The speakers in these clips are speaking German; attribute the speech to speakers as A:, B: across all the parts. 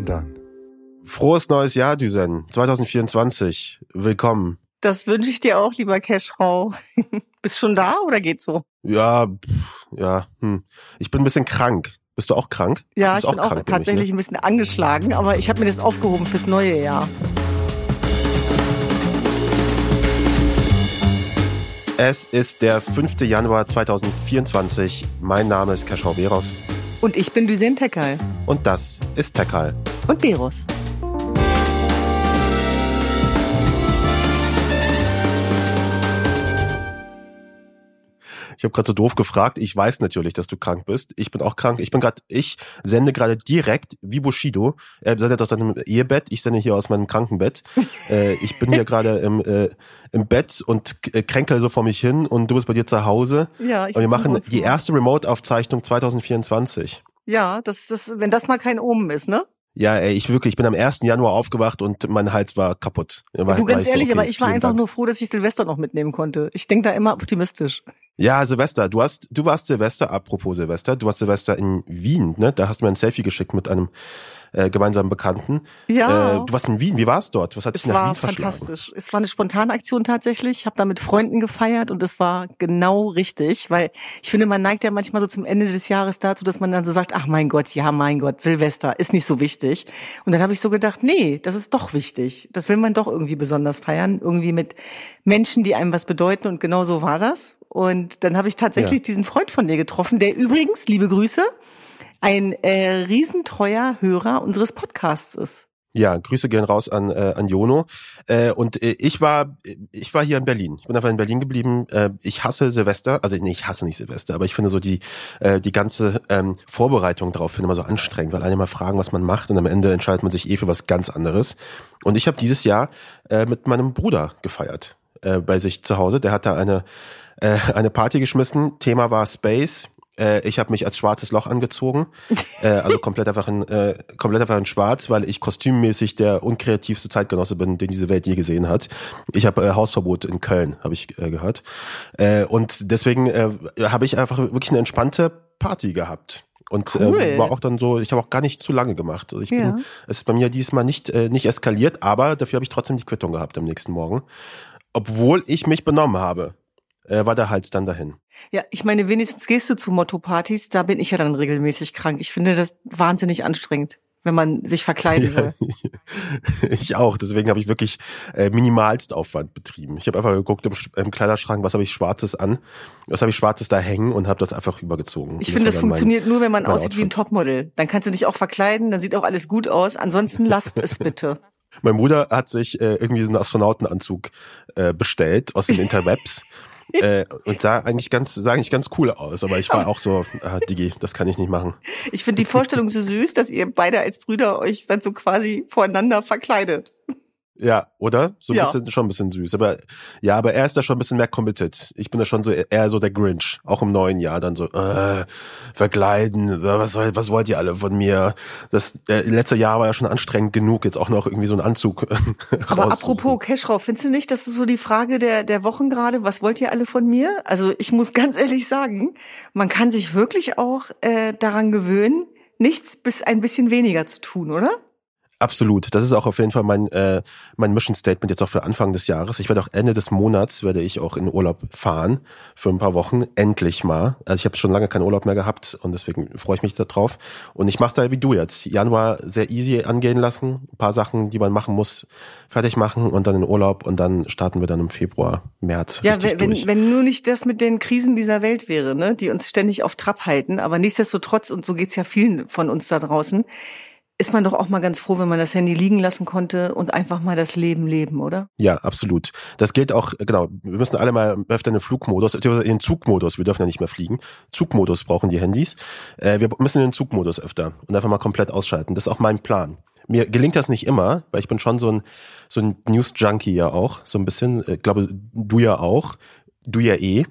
A: wandern.
B: Frohes neues Jahr, Düsen. 2024. Willkommen.
C: Das wünsche ich dir auch, lieber Cashfrau. Bist schon da oder geht's so?
B: Ja, pff, ja. Hm. Ich bin ein bisschen krank. Bist du auch krank?
C: Ja, ich bin auch
B: krank,
C: tatsächlich
B: nämlich,
C: ein bisschen angeschlagen, aber ich habe mir das aufgehoben fürs neue Jahr.
B: Es ist der 5. Januar 2024. Mein Name ist Keschrau Beros
C: Und ich bin Lysen Tekal.
B: und das ist Tekal.
C: Und Beros.
B: Ich habe gerade so doof gefragt. Ich weiß natürlich, dass du krank bist. Ich bin auch krank. Ich bin gerade, ich sende gerade direkt wie Bushido. Er sendet aus seinem Ehebett. Ich sende hier aus meinem Krankenbett. äh, ich bin hier gerade im, äh, im Bett und äh, kränkel so vor mich hin und du bist bei dir zu Hause.
C: Ja, ich
B: Und wir machen die erste Remote-Aufzeichnung 2024.
C: Ja, das, das, wenn das mal kein Omen ist, ne?
B: Ja, ey, ich wirklich, ich bin am 1. Januar aufgewacht und mein Hals war kaputt. War,
C: du ganz ehrlich,
B: so, okay,
C: aber ich war einfach
B: Dank.
C: nur froh, dass ich Silvester noch mitnehmen konnte. Ich denke da immer optimistisch.
B: Ja, Silvester, du hast, du warst Silvester, apropos Silvester, du warst Silvester in Wien, ne? Da hast du mir ein Selfie geschickt mit einem äh, gemeinsamen Bekannten.
C: Ja.
B: Äh, du warst in Wien, wie war's dort? Was hat dich
C: Es
B: nach
C: war
B: Wien verschlagen?
C: fantastisch. Es war eine spontane Aktion tatsächlich. Ich habe da mit Freunden gefeiert und es war genau richtig, weil ich finde, man neigt ja manchmal so zum Ende des Jahres dazu, dass man dann so sagt, ach mein Gott, ja mein Gott, Silvester ist nicht so wichtig. Und dann habe ich so gedacht, nee, das ist doch wichtig. Das will man doch irgendwie besonders feiern, irgendwie mit Menschen, die einem was bedeuten und genau so war das. Und dann habe ich tatsächlich
B: Ja.
C: diesen Freund von dir getroffen, der übrigens, liebe Grüße, ein äh, riesentreuer Hörer unseres Podcasts ist.
B: Ja, Grüße gehen raus an, äh, an Jono. Äh, und äh, ich war ich war hier in Berlin. Ich bin einfach in Berlin geblieben. Äh, ich hasse Silvester, also nee, ich hasse nicht Silvester, aber ich finde so die äh, die ganze ähm, Vorbereitung darauf finde ich immer so anstrengend, weil alle immer fragen, was man macht und am Ende entscheidet man sich eh für was ganz anderes. Und ich habe dieses Jahr äh, mit meinem Bruder gefeiert äh, bei sich zu Hause. Der hat da eine äh, eine Party geschmissen. Thema war Space. Äh, ich habe mich als schwarzes Loch angezogen, äh, also komplett einfach in äh, komplett einfach in Schwarz, weil ich kostümmäßig der unkreativste Zeitgenosse bin, den diese Welt je gesehen hat. Ich habe äh, Hausverbot in Köln, habe ich äh, gehört, äh, und deswegen äh, habe ich einfach wirklich eine entspannte Party gehabt. Und
C: Cool.
B: äh, war auch dann so, ich habe auch gar nicht zu lange gemacht. Also ich
C: Ja.
B: bin, es ist bei mir diesmal nicht, äh, nicht eskaliert, aber dafür habe ich trotzdem die Quittung gehabt am nächsten Morgen. Obwohl ich mich benommen habe, äh, war der Hals dann dahin.
C: Ja, ich meine, wenigstens gehst du zu Motto-Partys, da bin ich ja dann regelmäßig krank. Ich finde das wahnsinnig anstrengend, wenn man sich verkleiden soll.
B: ich auch. Deswegen habe ich wirklich äh, minimalst Aufwand betrieben. Ich habe einfach geguckt im, Sch- im Kleiderschrank, was habe ich Schwarzes an, was habe ich Schwarzes da hängen und habe das einfach übergezogen.
C: Ich finde, das
B: war dann mein-
C: funktioniert nur, wenn man aussieht wie ein
B: Outfit.
C: Topmodel. Dann kannst du dich auch verkleiden, dann sieht auch alles gut aus. Ansonsten lasst es bitte.
B: Mein Bruder hat sich äh, irgendwie so einen Astronautenanzug äh, bestellt aus den Interwebs. äh, und sah eigentlich ganz, sah eigentlich ganz cool aus, aber ich war auch so, ah, Digi, das kann ich nicht machen.
C: Ich finde die Vorstellung so süß, dass ihr beide als Brüder euch dann so quasi voreinander verkleidet.
B: Ja, oder? So ein
C: Ja.
B: bisschen, schon ein bisschen süß. Aber ja, aber er ist da schon ein bisschen mehr committed. Ich bin da schon so eher so der Grinch. Auch im neuen Jahr dann so, äh, verkleiden, was, was wollt ihr alle von mir? Das äh, letzte Jahr war ja schon anstrengend genug, jetzt auch noch irgendwie so einen Anzug
C: Aber apropos Cashraw, findest du nicht, das ist so die Frage der, der Wochen gerade? Was wollt ihr alle von mir? Also ich muss ganz ehrlich sagen, man kann sich wirklich auch äh, daran gewöhnen, nichts bis ein bisschen weniger zu tun, oder?
B: Absolut. Das ist auch auf jeden Fall mein, äh, mein Mission Statement jetzt auch für Anfang des Jahres. Ich werde auch Ende des Monats werde ich auch in Urlaub fahren für ein paar Wochen. Endlich mal. Also ich habe schon lange keinen Urlaub mehr gehabt und deswegen freue ich mich darauf. Und ich mache da wie du jetzt. Januar sehr easy angehen lassen. Ein paar Sachen, die man machen muss, fertig machen und dann in Urlaub und dann starten wir dann im Februar, März.
C: Ja, wenn,
B: durch.
C: wenn nur nicht das mit den Krisen dieser Welt wäre, ne, die uns ständig auf Trab halten, aber nichtsdestotrotz, und so geht's ja vielen von uns da draußen, ist man doch auch mal ganz froh, wenn man das Handy liegen lassen konnte und einfach mal das Leben leben, oder?
B: Ja, absolut. Das gilt auch, genau, wir müssen alle mal öfter in den Flugmodus, beziehungsweise in den Zugmodus, wir dürfen ja nicht mehr fliegen. Zugmodus brauchen die Handys. Äh, wir müssen in den Zugmodus öfter und einfach mal komplett ausschalten. Das ist auch mein Plan. Mir gelingt das nicht immer, weil ich bin schon so ein, so ein News-Junkie ja auch, so ein bisschen. Ich glaube, du ja auch. Du ja eh.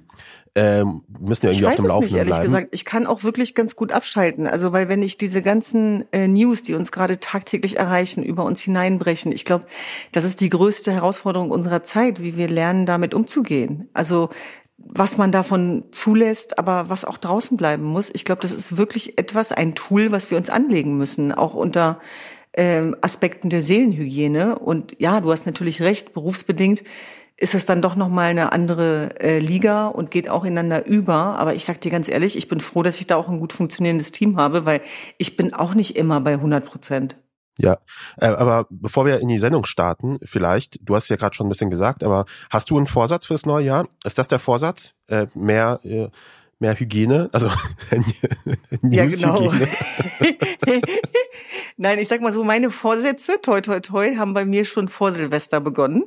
B: Ähm, müssen ja irgendwie auf dem Laufenden
C: nicht, ehrlich
B: bleiben.
C: gesagt. Ich kann auch wirklich ganz gut abschalten. Also, weil wenn ich diese ganzen äh, News, die uns gerade tagtäglich erreichen, über uns hineinbrechen, ich glaube, das ist die größte Herausforderung unserer Zeit, wie wir lernen, damit umzugehen. Also, was man davon zulässt, aber was auch draußen bleiben muss. Ich glaube, das ist wirklich etwas, ein Tool, was wir uns anlegen müssen, auch unter ähm, Aspekten der Seelenhygiene. Und ja, du hast natürlich recht, berufsbedingt ist es dann doch noch mal eine andere äh, Liga und geht auch ineinander über. Aber ich sag dir ganz ehrlich, ich bin froh, dass ich da auch ein gut funktionierendes Team habe, weil ich bin auch nicht immer bei 100 Prozent.
B: Ja, äh, aber bevor wir in die Sendung starten, vielleicht, du hast ja gerade schon ein bisschen gesagt, aber hast du einen Vorsatz fürs neue Jahr? Ist das der Vorsatz? Äh, mehr äh, mehr Hygiene, also
C: ja genau. Nein, ich sag mal so, meine Vorsätze, toi toi toi, haben bei mir schon vor Silvester begonnen.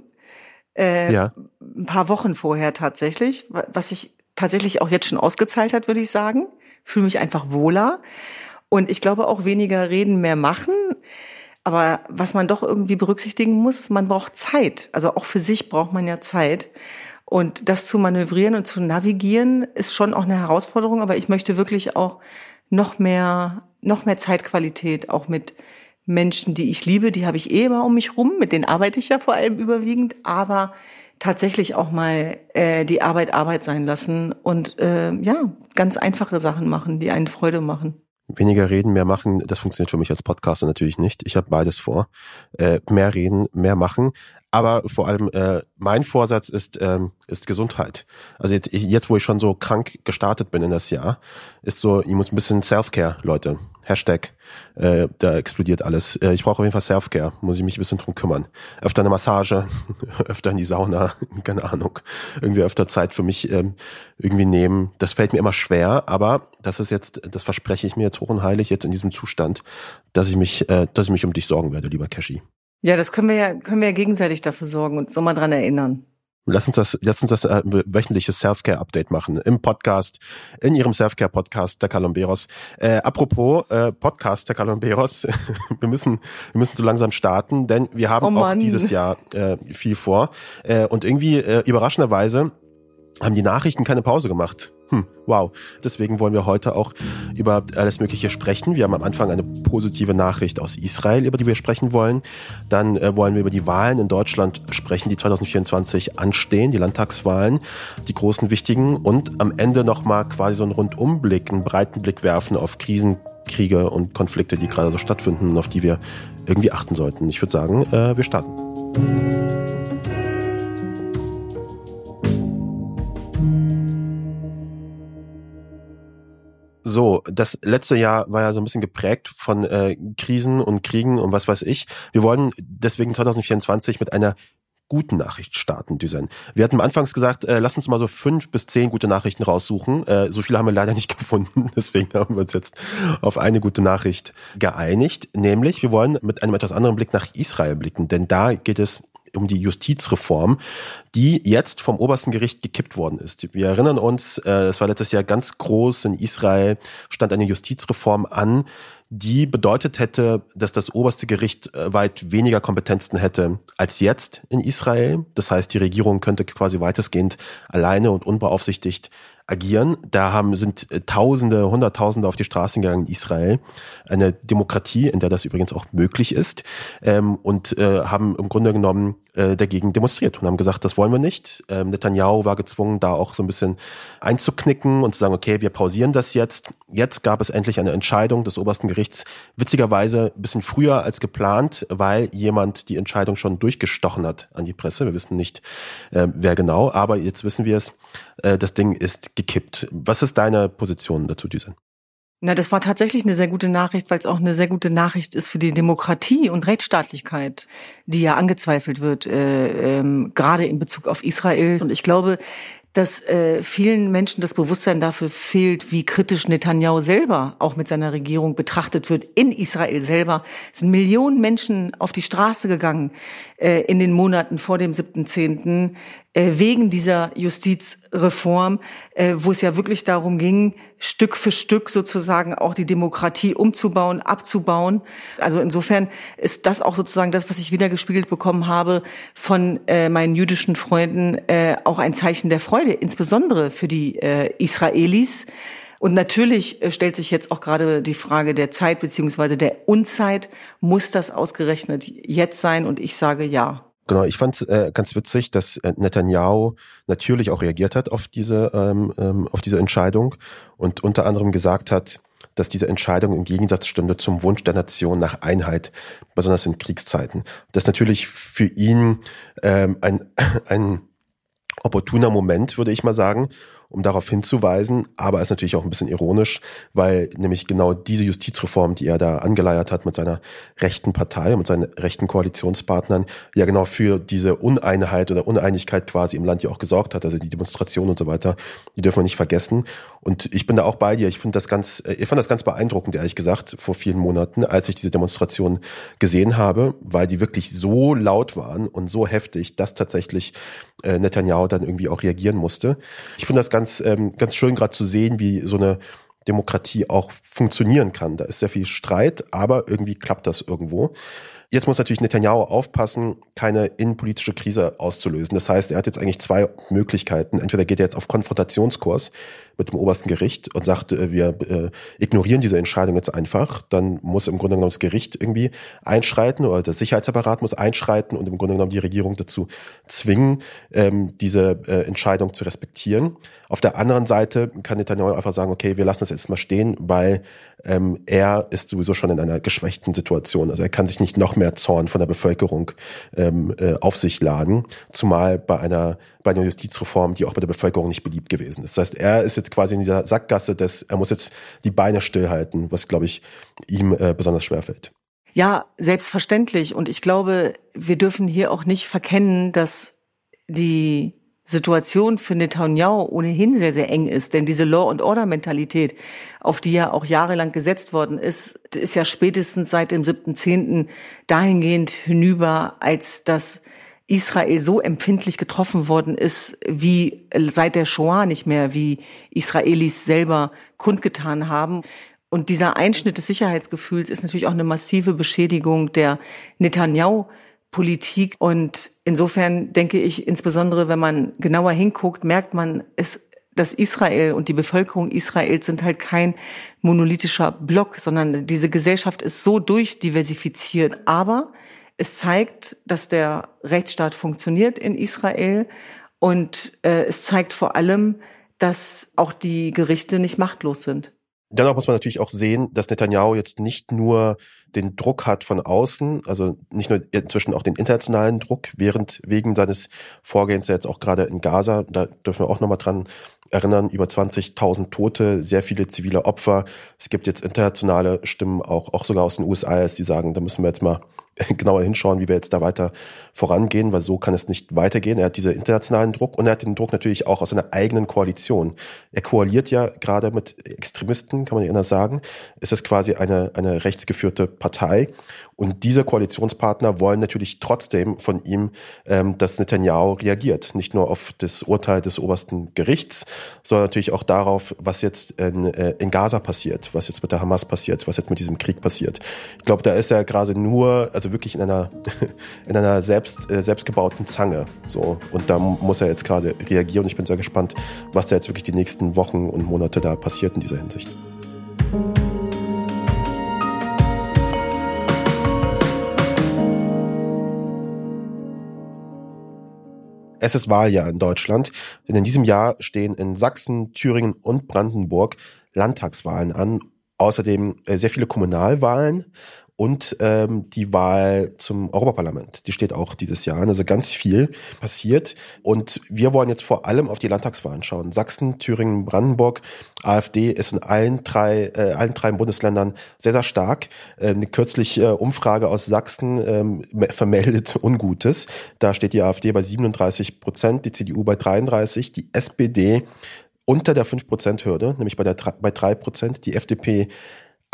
C: Äh, ja. Ein paar Wochen vorher tatsächlich, was sich tatsächlich auch jetzt schon ausgezahlt hat, würde ich sagen. Fühle mich einfach wohler. Und ich glaube auch weniger reden, mehr machen. Aber was man doch irgendwie berücksichtigen muss, man braucht Zeit. Also auch für sich braucht man ja Zeit. Und das zu manövrieren und zu navigieren ist schon auch eine Herausforderung. Aber ich möchte wirklich auch noch mehr, noch mehr Zeitqualität auch mit Menschen, die ich liebe, die habe ich eh immer um mich rum, mit denen arbeite ich ja vor allem überwiegend, aber tatsächlich auch mal äh, die Arbeit Arbeit sein lassen und äh, ja, ganz einfache Sachen machen, die einen Freude machen.
B: Weniger reden, mehr machen, das funktioniert für mich als Podcaster natürlich nicht. Ich habe beides vor. Äh, mehr reden, mehr machen. Aber vor allem äh, mein Vorsatz ist, ähm, ist Gesundheit. Also jetzt, jetzt, wo ich schon so krank gestartet bin in das Jahr, ist so, ich muss ein bisschen Self-Care, Leute. Hashtag, äh, da explodiert alles. Äh, ich brauche auf jeden Fall Self-Care, muss ich mich ein bisschen drum kümmern. Öfter eine Massage, öfter in die Sauna, keine Ahnung. Irgendwie öfter Zeit für mich ähm, irgendwie nehmen. Das fällt mir immer schwer, aber das ist jetzt, das verspreche ich mir jetzt hoch und heilig jetzt in diesem Zustand, dass ich mich, äh, dass ich mich um dich sorgen werde, lieber Cashy.
C: Ja, das können wir ja, können wir ja gegenseitig dafür sorgen und so mal dran erinnern.
B: Lass uns das, lass uns das äh, wöchentliche Self-Care-Update machen im Podcast, in Ihrem Self-Care-Podcast der Calomberos. Äh, apropos äh, Podcast der Calomberos, wir müssen, wir müssen so langsam starten, denn wir haben oh auch dieses Jahr äh, viel vor. Äh, und irgendwie äh, überraschenderweise haben die Nachrichten keine Pause gemacht. Hm, wow. Deswegen wollen wir heute auch über alles Mögliche sprechen. Wir haben am Anfang eine positive Nachricht aus Israel, über die wir sprechen wollen. Dann äh, wollen wir über die Wahlen in Deutschland sprechen, die 2024 anstehen, die Landtagswahlen, die großen wichtigen. Und am Ende nochmal quasi so einen Rundumblick, einen breiten Blick werfen auf Krisen, Kriege und Konflikte, die gerade so stattfinden und auf die wir irgendwie achten sollten. Ich würde sagen, äh, wir starten. So, das letzte Jahr war ja so ein bisschen geprägt von äh, Krisen und Kriegen und was weiß ich. Wir wollen deswegen 2024 mit einer guten Nachricht starten, Düsen. Wir hatten anfangs gesagt, äh, lass uns mal so fünf bis zehn gute Nachrichten raussuchen. Äh, so viele haben wir leider nicht gefunden, deswegen haben wir uns jetzt auf eine gute Nachricht geeinigt. Nämlich, wir wollen mit einem etwas anderen Blick nach Israel blicken, denn da geht es um die Justizreform, die jetzt vom obersten Gericht gekippt worden ist. Wir erinnern uns, äh, es war letztes Jahr ganz groß in Israel, stand eine Justizreform an, die bedeutet hätte, dass das oberste Gericht äh, weit weniger Kompetenzen hätte als jetzt in Israel. Das heißt, die Regierung könnte quasi weitestgehend alleine und unbeaufsichtigt agieren. Da haben, sind äh, Tausende, Hunderttausende auf die Straßen gegangen in Israel. Eine Demokratie, in der das übrigens auch möglich ist. Ähm, und äh, haben im Grunde genommen äh, dagegen demonstriert und haben gesagt, das wollen wir nicht. Ähm, Netanyahu war gezwungen, da auch so ein bisschen einzuknicken und zu sagen, okay, wir pausieren das jetzt. Jetzt gab es endlich eine Entscheidung des obersten Gerichts, witzigerweise ein bisschen früher als geplant, weil jemand die Entscheidung schon durchgestochen hat an die Presse. Wir wissen nicht, äh, wer genau, aber jetzt wissen wir es. Äh, das Ding ist gekippt. Was ist deine Position dazu, Düsen?
C: Na, das war tatsächlich eine sehr gute Nachricht, weil es auch eine sehr gute Nachricht ist für die Demokratie und Rechtsstaatlichkeit, die ja angezweifelt wird, äh, ähm, gerade in Bezug auf Israel. Und ich glaube, dass äh, vielen Menschen das Bewusstsein dafür fehlt, wie kritisch Netanyahu selber auch mit seiner Regierung betrachtet wird. In Israel selber es sind Millionen Menschen auf die Straße gegangen äh, in den Monaten vor dem 7.10. Äh, wegen dieser Justizreform, äh, wo es ja wirklich darum ging, Stück für Stück sozusagen auch die Demokratie umzubauen, abzubauen. Also insofern ist das auch sozusagen das, was ich wiedergespiegelt bekommen habe von äh, meinen jüdischen Freunden, äh, auch ein Zeichen der Freude, insbesondere für die äh, Israelis. Und natürlich äh, stellt sich jetzt auch gerade die Frage der Zeit beziehungsweise der Unzeit. Muss das ausgerechnet jetzt sein? Und ich sage ja.
B: Genau, ich fand äh, ganz witzig, dass äh, Netanyahu natürlich auch reagiert hat auf diese ähm, ähm, auf diese Entscheidung und unter anderem gesagt hat, dass diese Entscheidung im Gegensatz stünde zum Wunsch der Nation nach Einheit, besonders in Kriegszeiten. Das ist natürlich für ihn ähm, ein, ein opportuner Moment, würde ich mal sagen, um darauf hinzuweisen. Aber ist natürlich auch ein bisschen ironisch, weil nämlich genau diese Justizreform, die er da angeleiert hat mit seiner rechten Partei und seinen rechten Koalitionspartnern, ja genau für diese Uneinheit oder Uneinigkeit quasi im Land ja auch gesorgt hat. Also die Demonstration und so weiter, die dürfen wir nicht vergessen. Und ich bin da auch bei dir. Ich finde das ganz, äh, ich fand das ganz beeindruckend, ehrlich gesagt, vor vielen Monaten, als ich diese Demonstration gesehen habe, weil die wirklich so laut waren und so heftig, dass tatsächlich äh, Netanyahu dann irgendwie auch reagieren musste. Ich finde das ganz, ähm, ganz schön gerade zu sehen, wie so eine Demokratie auch funktionieren kann. Da ist sehr viel Streit, aber irgendwie klappt das irgendwo. Jetzt muss natürlich Netanyahu aufpassen, keine innenpolitische Krise auszulösen. Das heißt, er hat jetzt eigentlich zwei Möglichkeiten. Entweder geht er jetzt auf Konfrontationskurs mit dem obersten Gericht und sagt, äh, wir äh, ignorieren diese Entscheidung jetzt einfach. Dann muss im Grunde genommen das Gericht irgendwie einschreiten oder der Sicherheitsapparat muss einschreiten und im Grunde genommen die Regierung dazu zwingen, ähm, diese äh, Entscheidung zu respektieren. Auf der anderen Seite kann Netanyahu einfach sagen, okay, wir lassen das jetzt mal stehen, weil ähm, er ist sowieso schon in einer geschwächten Situation. Also er kann sich nicht noch mehr Zorn von der Bevölkerung ähm, äh, auf sich laden, zumal bei einer bei einer Justizreform, die auch bei der Bevölkerung nicht beliebt gewesen ist. Das heißt, er ist jetzt quasi in dieser Sackgasse, dass er muss jetzt die Beine stillhalten, was glaube ich ihm äh, besonders schwer fällt.
C: Ja, selbstverständlich. Und ich glaube, wir dürfen hier auch nicht verkennen, dass die Situation für Netanyahu ohnehin sehr, sehr eng ist. Denn diese Law-and-Order-Mentalität, auf die ja auch jahrelang gesetzt worden ist, ist ja spätestens seit dem 7.10. dahingehend hinüber, als dass Israel so empfindlich getroffen worden ist, wie seit der Shoah nicht mehr, wie Israelis selber kundgetan haben. Und dieser Einschnitt des Sicherheitsgefühls ist natürlich auch eine massive Beschädigung der Netanyahu Politik. Und insofern denke ich, insbesondere wenn man genauer hinguckt, merkt man, es, dass Israel und die Bevölkerung Israels sind halt kein monolithischer Block, sondern diese Gesellschaft ist so durchdiversifiziert. Aber es zeigt, dass der Rechtsstaat funktioniert in Israel und äh, es zeigt vor allem, dass auch die Gerichte nicht machtlos sind.
B: Dennoch muss man natürlich auch sehen, dass Netanyahu jetzt nicht nur den Druck hat von außen, also nicht nur inzwischen auch den internationalen Druck, während wegen seines Vorgehens jetzt auch gerade in Gaza, da dürfen wir auch nochmal dran erinnern, über 20.000 Tote, sehr viele zivile Opfer. Es gibt jetzt internationale Stimmen, auch, auch sogar aus den USA, die sagen, da müssen wir jetzt mal genauer hinschauen, wie wir jetzt da weiter vorangehen, weil so kann es nicht weitergehen. Er hat diese internationalen Druck und er hat den Druck natürlich auch aus seiner eigenen Koalition. Er koaliert ja gerade mit Extremisten, kann man ja anders sagen. Es ist quasi eine, eine rechtsgeführte Partei und diese Koalitionspartner wollen natürlich trotzdem von ihm, ähm, dass Netanyahu reagiert. Nicht nur auf das Urteil des obersten Gerichts, sondern natürlich auch darauf, was jetzt in, äh, in Gaza passiert, was jetzt mit der Hamas passiert, was jetzt mit diesem Krieg passiert. Ich glaube, da ist er gerade nur, also wirklich in einer, in einer selbst, äh, selbstgebauten Zange. So. Und da muss er jetzt gerade reagieren. Ich bin sehr gespannt, was da jetzt wirklich die nächsten Wochen und Monate da passiert in dieser Hinsicht. Es ist Wahljahr in Deutschland, denn in diesem Jahr stehen in Sachsen, Thüringen und Brandenburg Landtagswahlen an. Außerdem äh, sehr viele Kommunalwahlen und ähm, die Wahl zum Europaparlament. Die steht auch dieses Jahr an. Also ganz viel passiert. Und wir wollen jetzt vor allem auf die Landtagswahlen schauen. Sachsen, Thüringen, Brandenburg. AfD ist in allen drei, äh, allen drei Bundesländern sehr, sehr stark. Ähm, eine kürzliche äh, Umfrage aus Sachsen ähm, vermeldet Ungutes. Da steht die AfD bei 37 Prozent, die CDU bei 33, die SPD unter der 5-Prozent-Hürde, nämlich bei, der, bei 3 Prozent, die FDP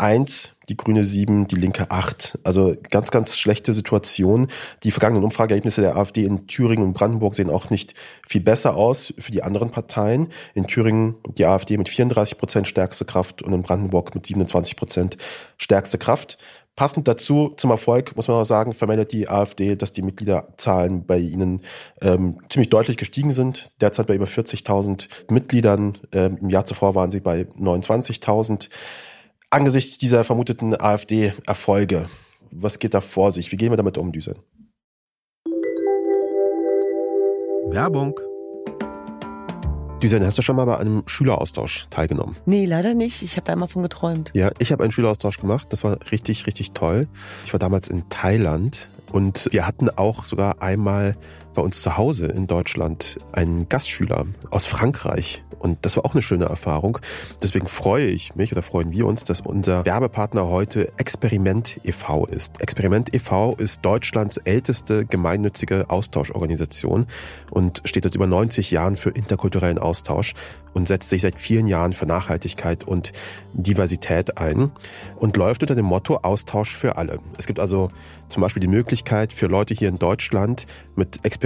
B: eins, die Grüne sieben, die Linke acht. Also ganz, ganz schlechte Situation. Die vergangenen Umfrageergebnisse der AfD in Thüringen und Brandenburg sehen auch nicht viel besser aus für die anderen Parteien. In Thüringen die AfD mit 34 Prozent stärkste Kraft und in Brandenburg mit 27 Prozent stärkste Kraft. Passend dazu zum Erfolg muss man auch sagen, vermeldet die AfD, dass die Mitgliederzahlen bei ihnen ähm, ziemlich deutlich gestiegen sind. Derzeit bei über 40.000 Mitgliedern. Ähm, Im Jahr zuvor waren sie bei 29.000 angesichts dieser vermuteten AfD-Erfolge? Was geht da vor sich? Wie gehen wir damit um, Düsen?
A: Werbung
B: Düsen, hast du schon mal bei einem Schüleraustausch teilgenommen?
C: Nee, leider nicht. Ich habe da immer von geträumt.
B: Ja, ich habe einen Schüleraustausch gemacht. Das war richtig, richtig toll. Ich war damals in Thailand und wir hatten auch sogar einmal bei uns zu Hause in Deutschland einen Gastschüler aus Frankreich. Und das war auch eine schöne Erfahrung. Deswegen freue ich mich oder freuen wir uns, dass unser Werbepartner heute Experiment e.V. ist. Experiment e.V. ist Deutschlands älteste gemeinnützige Austauschorganisation und steht seit über 90 Jahren für interkulturellen Austausch und setzt sich seit vielen Jahren für Nachhaltigkeit und Diversität ein und läuft unter dem Motto Austausch für alle. Es gibt also zum Beispiel die Möglichkeit für Leute hier in Deutschland mit Experiment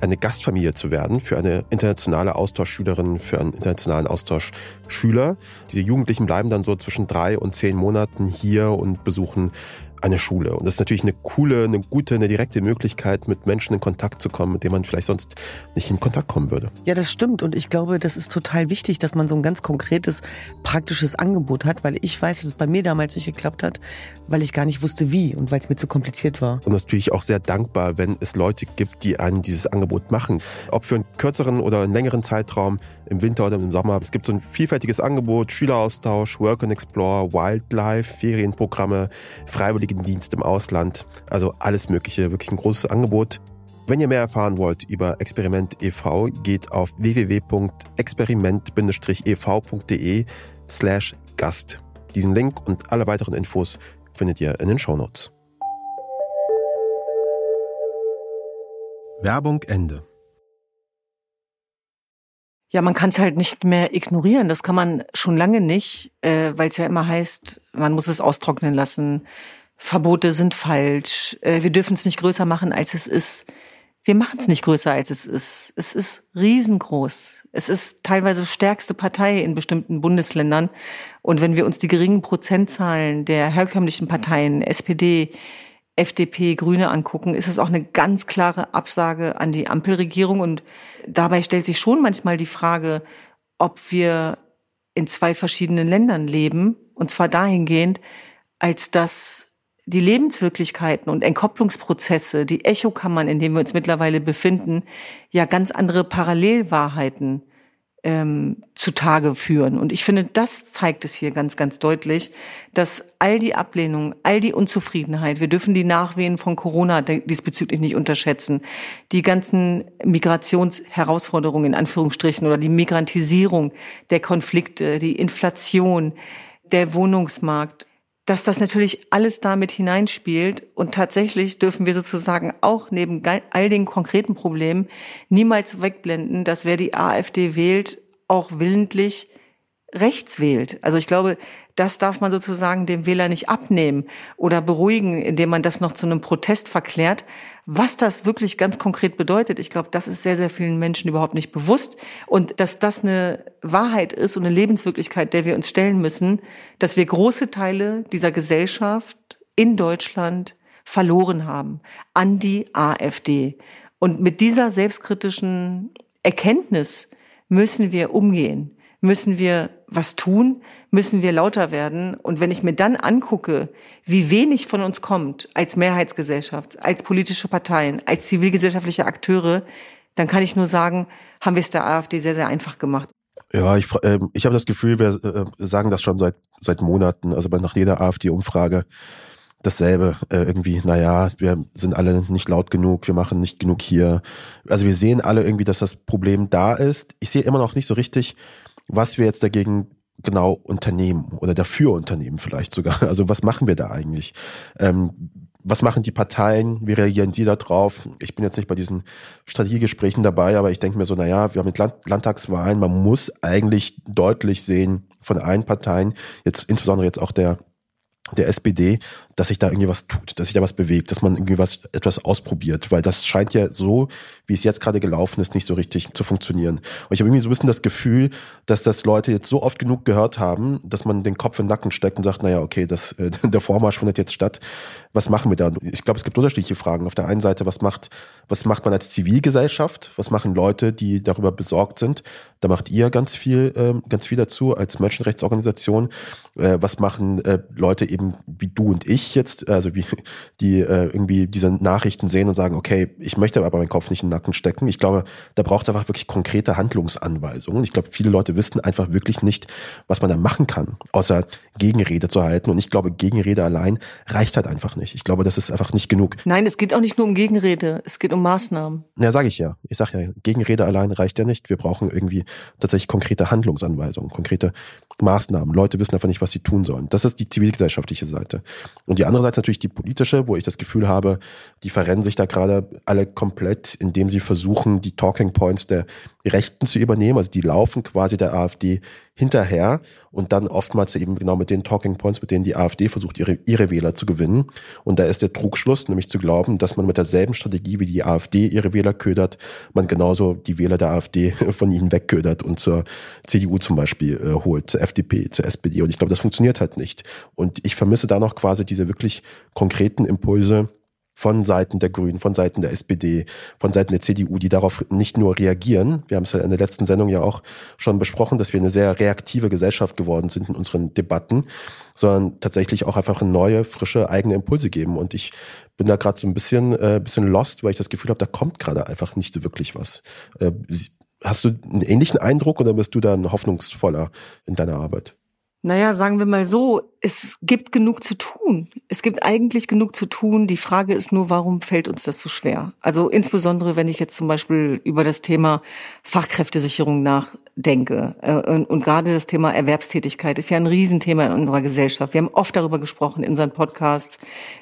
B: eine Gastfamilie zu werden, für eine internationale Austauschschülerin, für einen internationalen Austauschschüler. Diese Jugendlichen bleiben dann so zwischen drei und zehn Monaten hier und besuchen eine Schule. Und das ist natürlich eine coole, eine gute, eine direkte Möglichkeit, mit Menschen in Kontakt zu kommen, mit denen man vielleicht sonst nicht in Kontakt kommen würde.
C: Ja, das stimmt. Und ich glaube, das ist total wichtig, dass man so ein ganz konkretes, praktisches Angebot hat, weil ich weiß, dass es bei mir damals nicht geklappt hat, weil ich gar nicht wusste, wie und weil es mir zu kompliziert war.
B: Und natürlich auch sehr dankbar, wenn es Leute gibt, die einen dieses Angebot machen. Ob für einen kürzeren oder einen längeren Zeitraum, im Winter oder im Sommer. Es gibt so ein vielfältiges Angebot, Schüleraustausch, Work and Explore, Wildlife, Ferienprogramme, Freiwilligendienst im Ausland. Also alles Mögliche, wirklich ein großes Angebot. Wenn ihr mehr erfahren wollt über Experiment e.V., geht auf www.experiment-ev.de slash Gast. Diesen Link und alle weiteren Infos findet ihr in den Shownotes. Werbung Ende.
C: Ja, man kann es halt nicht mehr ignorieren. Das kann man schon lange nicht, äh, weil es ja immer heißt, man muss es austrocknen lassen. Verbote sind falsch. Äh, wir dürfen es nicht größer machen, als es ist. Wir machen es nicht größer, als es ist. Es ist riesengroß. Es ist teilweise stärkste Partei in bestimmten Bundesländern. Und wenn wir uns die geringen Prozentzahlen der herkömmlichen Parteien, SPD, FDP, Grüne angucken, ist es auch eine ganz klare Absage an die Ampelregierung. Und dabei stellt sich schon manchmal die Frage, ob wir in zwei verschiedenen Ländern leben. Und zwar dahingehend, als dass die Lebenswirklichkeiten und Entkopplungsprozesse, die Echokammern, in denen wir uns mittlerweile befinden, ja ganz andere Parallelwahrheiten ähm, zutage führen. Und ich finde, das zeigt es hier ganz, ganz deutlich, dass all die Ablehnung, all die Unzufriedenheit, wir dürfen die Nachwehen von Corona diesbezüglich nicht unterschätzen, die ganzen Migrationsherausforderungen in Anführungsstrichen oder die Migrantisierung der Konflikte, die Inflation, der Wohnungsmarkt, dass das natürlich alles damit hineinspielt. Und tatsächlich dürfen wir sozusagen auch neben all den konkreten Problemen niemals wegblenden, dass wer die AfD wählt, auch willentlich rechts wählt. Also ich glaube, das darf man sozusagen dem Wähler nicht abnehmen oder beruhigen, indem man das noch zu einem Protest verklärt. Was das wirklich ganz konkret bedeutet, ich glaube, das ist sehr, sehr vielen Menschen überhaupt nicht bewusst. Und dass das eine Wahrheit ist und eine Lebenswirklichkeit, der wir uns stellen müssen, dass wir große Teile dieser Gesellschaft in Deutschland verloren haben an die AfD. Und mit dieser selbstkritischen Erkenntnis müssen wir umgehen müssen wir was tun, müssen wir lauter werden. Und wenn ich mir dann angucke, wie wenig von uns kommt als Mehrheitsgesellschaft, als politische Parteien, als zivilgesellschaftliche Akteure, dann kann ich nur sagen, haben wir es der AfD sehr, sehr einfach gemacht.
B: Ja, ich, äh, ich habe das Gefühl, wir äh, sagen das schon seit, seit Monaten, also nach jeder AfD-Umfrage dasselbe äh, irgendwie, naja, wir sind alle nicht laut genug, wir machen nicht genug hier. Also wir sehen alle irgendwie, dass das Problem da ist. Ich sehe immer noch nicht so richtig, was wir jetzt dagegen genau unternehmen oder dafür unternehmen vielleicht sogar. Also was machen wir da eigentlich? Ähm, was machen die Parteien? Wie reagieren sie da drauf? Ich bin jetzt nicht bei diesen Strategiegesprächen dabei, aber ich denke mir so, naja, wir haben mit Land Landtagswahlen, man muss eigentlich deutlich sehen von allen Parteien, jetzt insbesondere jetzt auch der der SPD, dass sich da irgendwie was tut, dass sich da was bewegt, dass man irgendwie was etwas ausprobiert, weil das scheint ja so, wie es jetzt gerade gelaufen ist, nicht so richtig zu funktionieren. Und ich habe irgendwie so ein bisschen das Gefühl, dass das Leute jetzt so oft genug gehört haben, dass man den Kopf in den Nacken steckt und sagt, naja, okay, das, äh, der Vormarsch findet jetzt statt. Was machen wir da? Ich glaube, es gibt unterschiedliche Fragen. Auf der einen Seite, was macht, was macht man als Zivilgesellschaft? Was machen Leute, die darüber besorgt sind? Da macht ihr ganz viel, äh, ganz viel dazu als Menschenrechtsorganisation. Äh, was machen äh, Leute eben wie du und ich? Ich jetzt, also wie die äh, irgendwie diese Nachrichten sehen und sagen, okay, ich möchte aber meinen Kopf nicht in den Nacken stecken. Ich glaube, da braucht es einfach wirklich konkrete Handlungsanweisungen. Ich glaube, viele Leute wissen einfach wirklich nicht, was man da machen kann, außer Gegenrede zu halten. Und ich glaube, Gegenrede allein reicht halt einfach nicht. Ich glaube, das ist einfach nicht genug.
C: Nein, es geht auch nicht nur um Gegenrede, es geht um Maßnahmen.
B: Ja, sage ich ja. Ich sage ja, Gegenrede allein reicht ja nicht. Wir brauchen irgendwie tatsächlich konkrete Handlungsanweisungen, konkrete Maßnahmen. Leute wissen einfach nicht, was sie tun sollen. Das ist die zivilgesellschaftliche Seite. Und die andere Seite ist natürlich die politische, wo ich das Gefühl habe, die verrennen sich da gerade alle komplett, indem sie versuchen, die Talking Points der Rechten zu übernehmen. Also die laufen quasi der AfD hinterher und dann oftmals eben genau mit den Talking Points, mit denen die AfD versucht, ihre, ihre Wähler zu gewinnen. Und da ist der Trugschluss, nämlich zu glauben, dass man mit derselben Strategie wie die AfD ihre Wähler ködert, man genauso die Wähler der AfD von ihnen wegködert und zur CDU zum Beispiel äh, holt, zur FDP, zur SPD. Und ich glaube, das funktioniert halt nicht. Und ich vermisse da noch quasi diese wirklich konkreten Impulse, von Seiten der Grünen, von Seiten der SPD, von Seiten der CDU, die darauf nicht nur reagieren. Wir haben es ja in der letzten Sendung ja auch schon besprochen, dass wir eine sehr reaktive Gesellschaft geworden sind in unseren Debatten, sondern tatsächlich auch einfach neue, frische, eigene Impulse geben. Und ich bin da gerade so ein bisschen, äh, bisschen lost, weil ich das Gefühl habe, da kommt gerade einfach nicht so wirklich was. Äh, hast du einen ähnlichen Eindruck oder bist du dann hoffnungsvoller in deiner Arbeit?
C: Naja, sagen wir mal so, es gibt genug zu tun. Es gibt eigentlich genug zu tun. Die Frage ist nur, warum fällt uns das so schwer? Also insbesondere, wenn ich jetzt zum Beispiel über das Thema Fachkräftesicherung nachdenke. Äh, und, gerade das Thema Erwerbstätigkeit ist ja ein Riesenthema in unserer Gesellschaft. Wir haben oft darüber gesprochen in unseren Podcasts,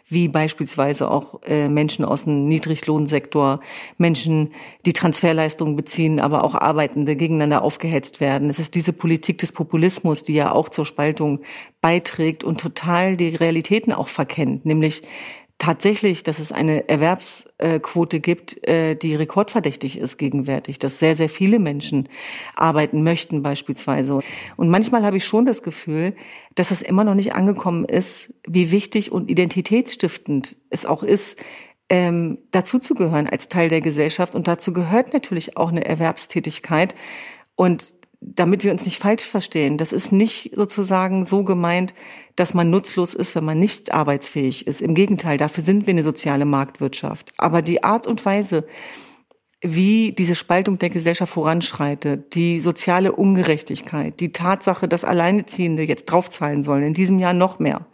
C: wie beispielsweise auch äh, Menschen aus dem Niedriglohnsektor, Menschen, die Transferleistungen beziehen, aber auch Arbeitende gegeneinander aufgehetzt werden. Es ist diese Politik des Populismus, die ja auch zur Spaltung beiträgt und total die Realitäten auch verkennt, nämlich tatsächlich, dass es eine Erwerbsquote gibt, äh, die rekordverdächtig ist gegenwärtig, dass sehr, sehr viele Menschen arbeiten möchten beispielsweise. Und manchmal habe ich schon das Gefühl, dass es immer noch nicht angekommen ist, wie wichtig und identitätsstiftend es auch ist, ähm, dazuzugehören als Teil der Gesellschaft. Und dazu gehört natürlich auch eine Erwerbstätigkeit. Und damit wir uns nicht falsch verstehen, das ist nicht sozusagen so gemeint, dass man nutzlos ist, wenn man nicht arbeitsfähig ist. Im Gegenteil, dafür sind wir eine soziale Marktwirtschaft. Aber die Art und Weise, wie diese Spaltung der Gesellschaft voranschreitet, die soziale Ungerechtigkeit, die Tatsache, dass Alleineziehende jetzt draufzahlen sollen, in diesem Jahr noch mehr,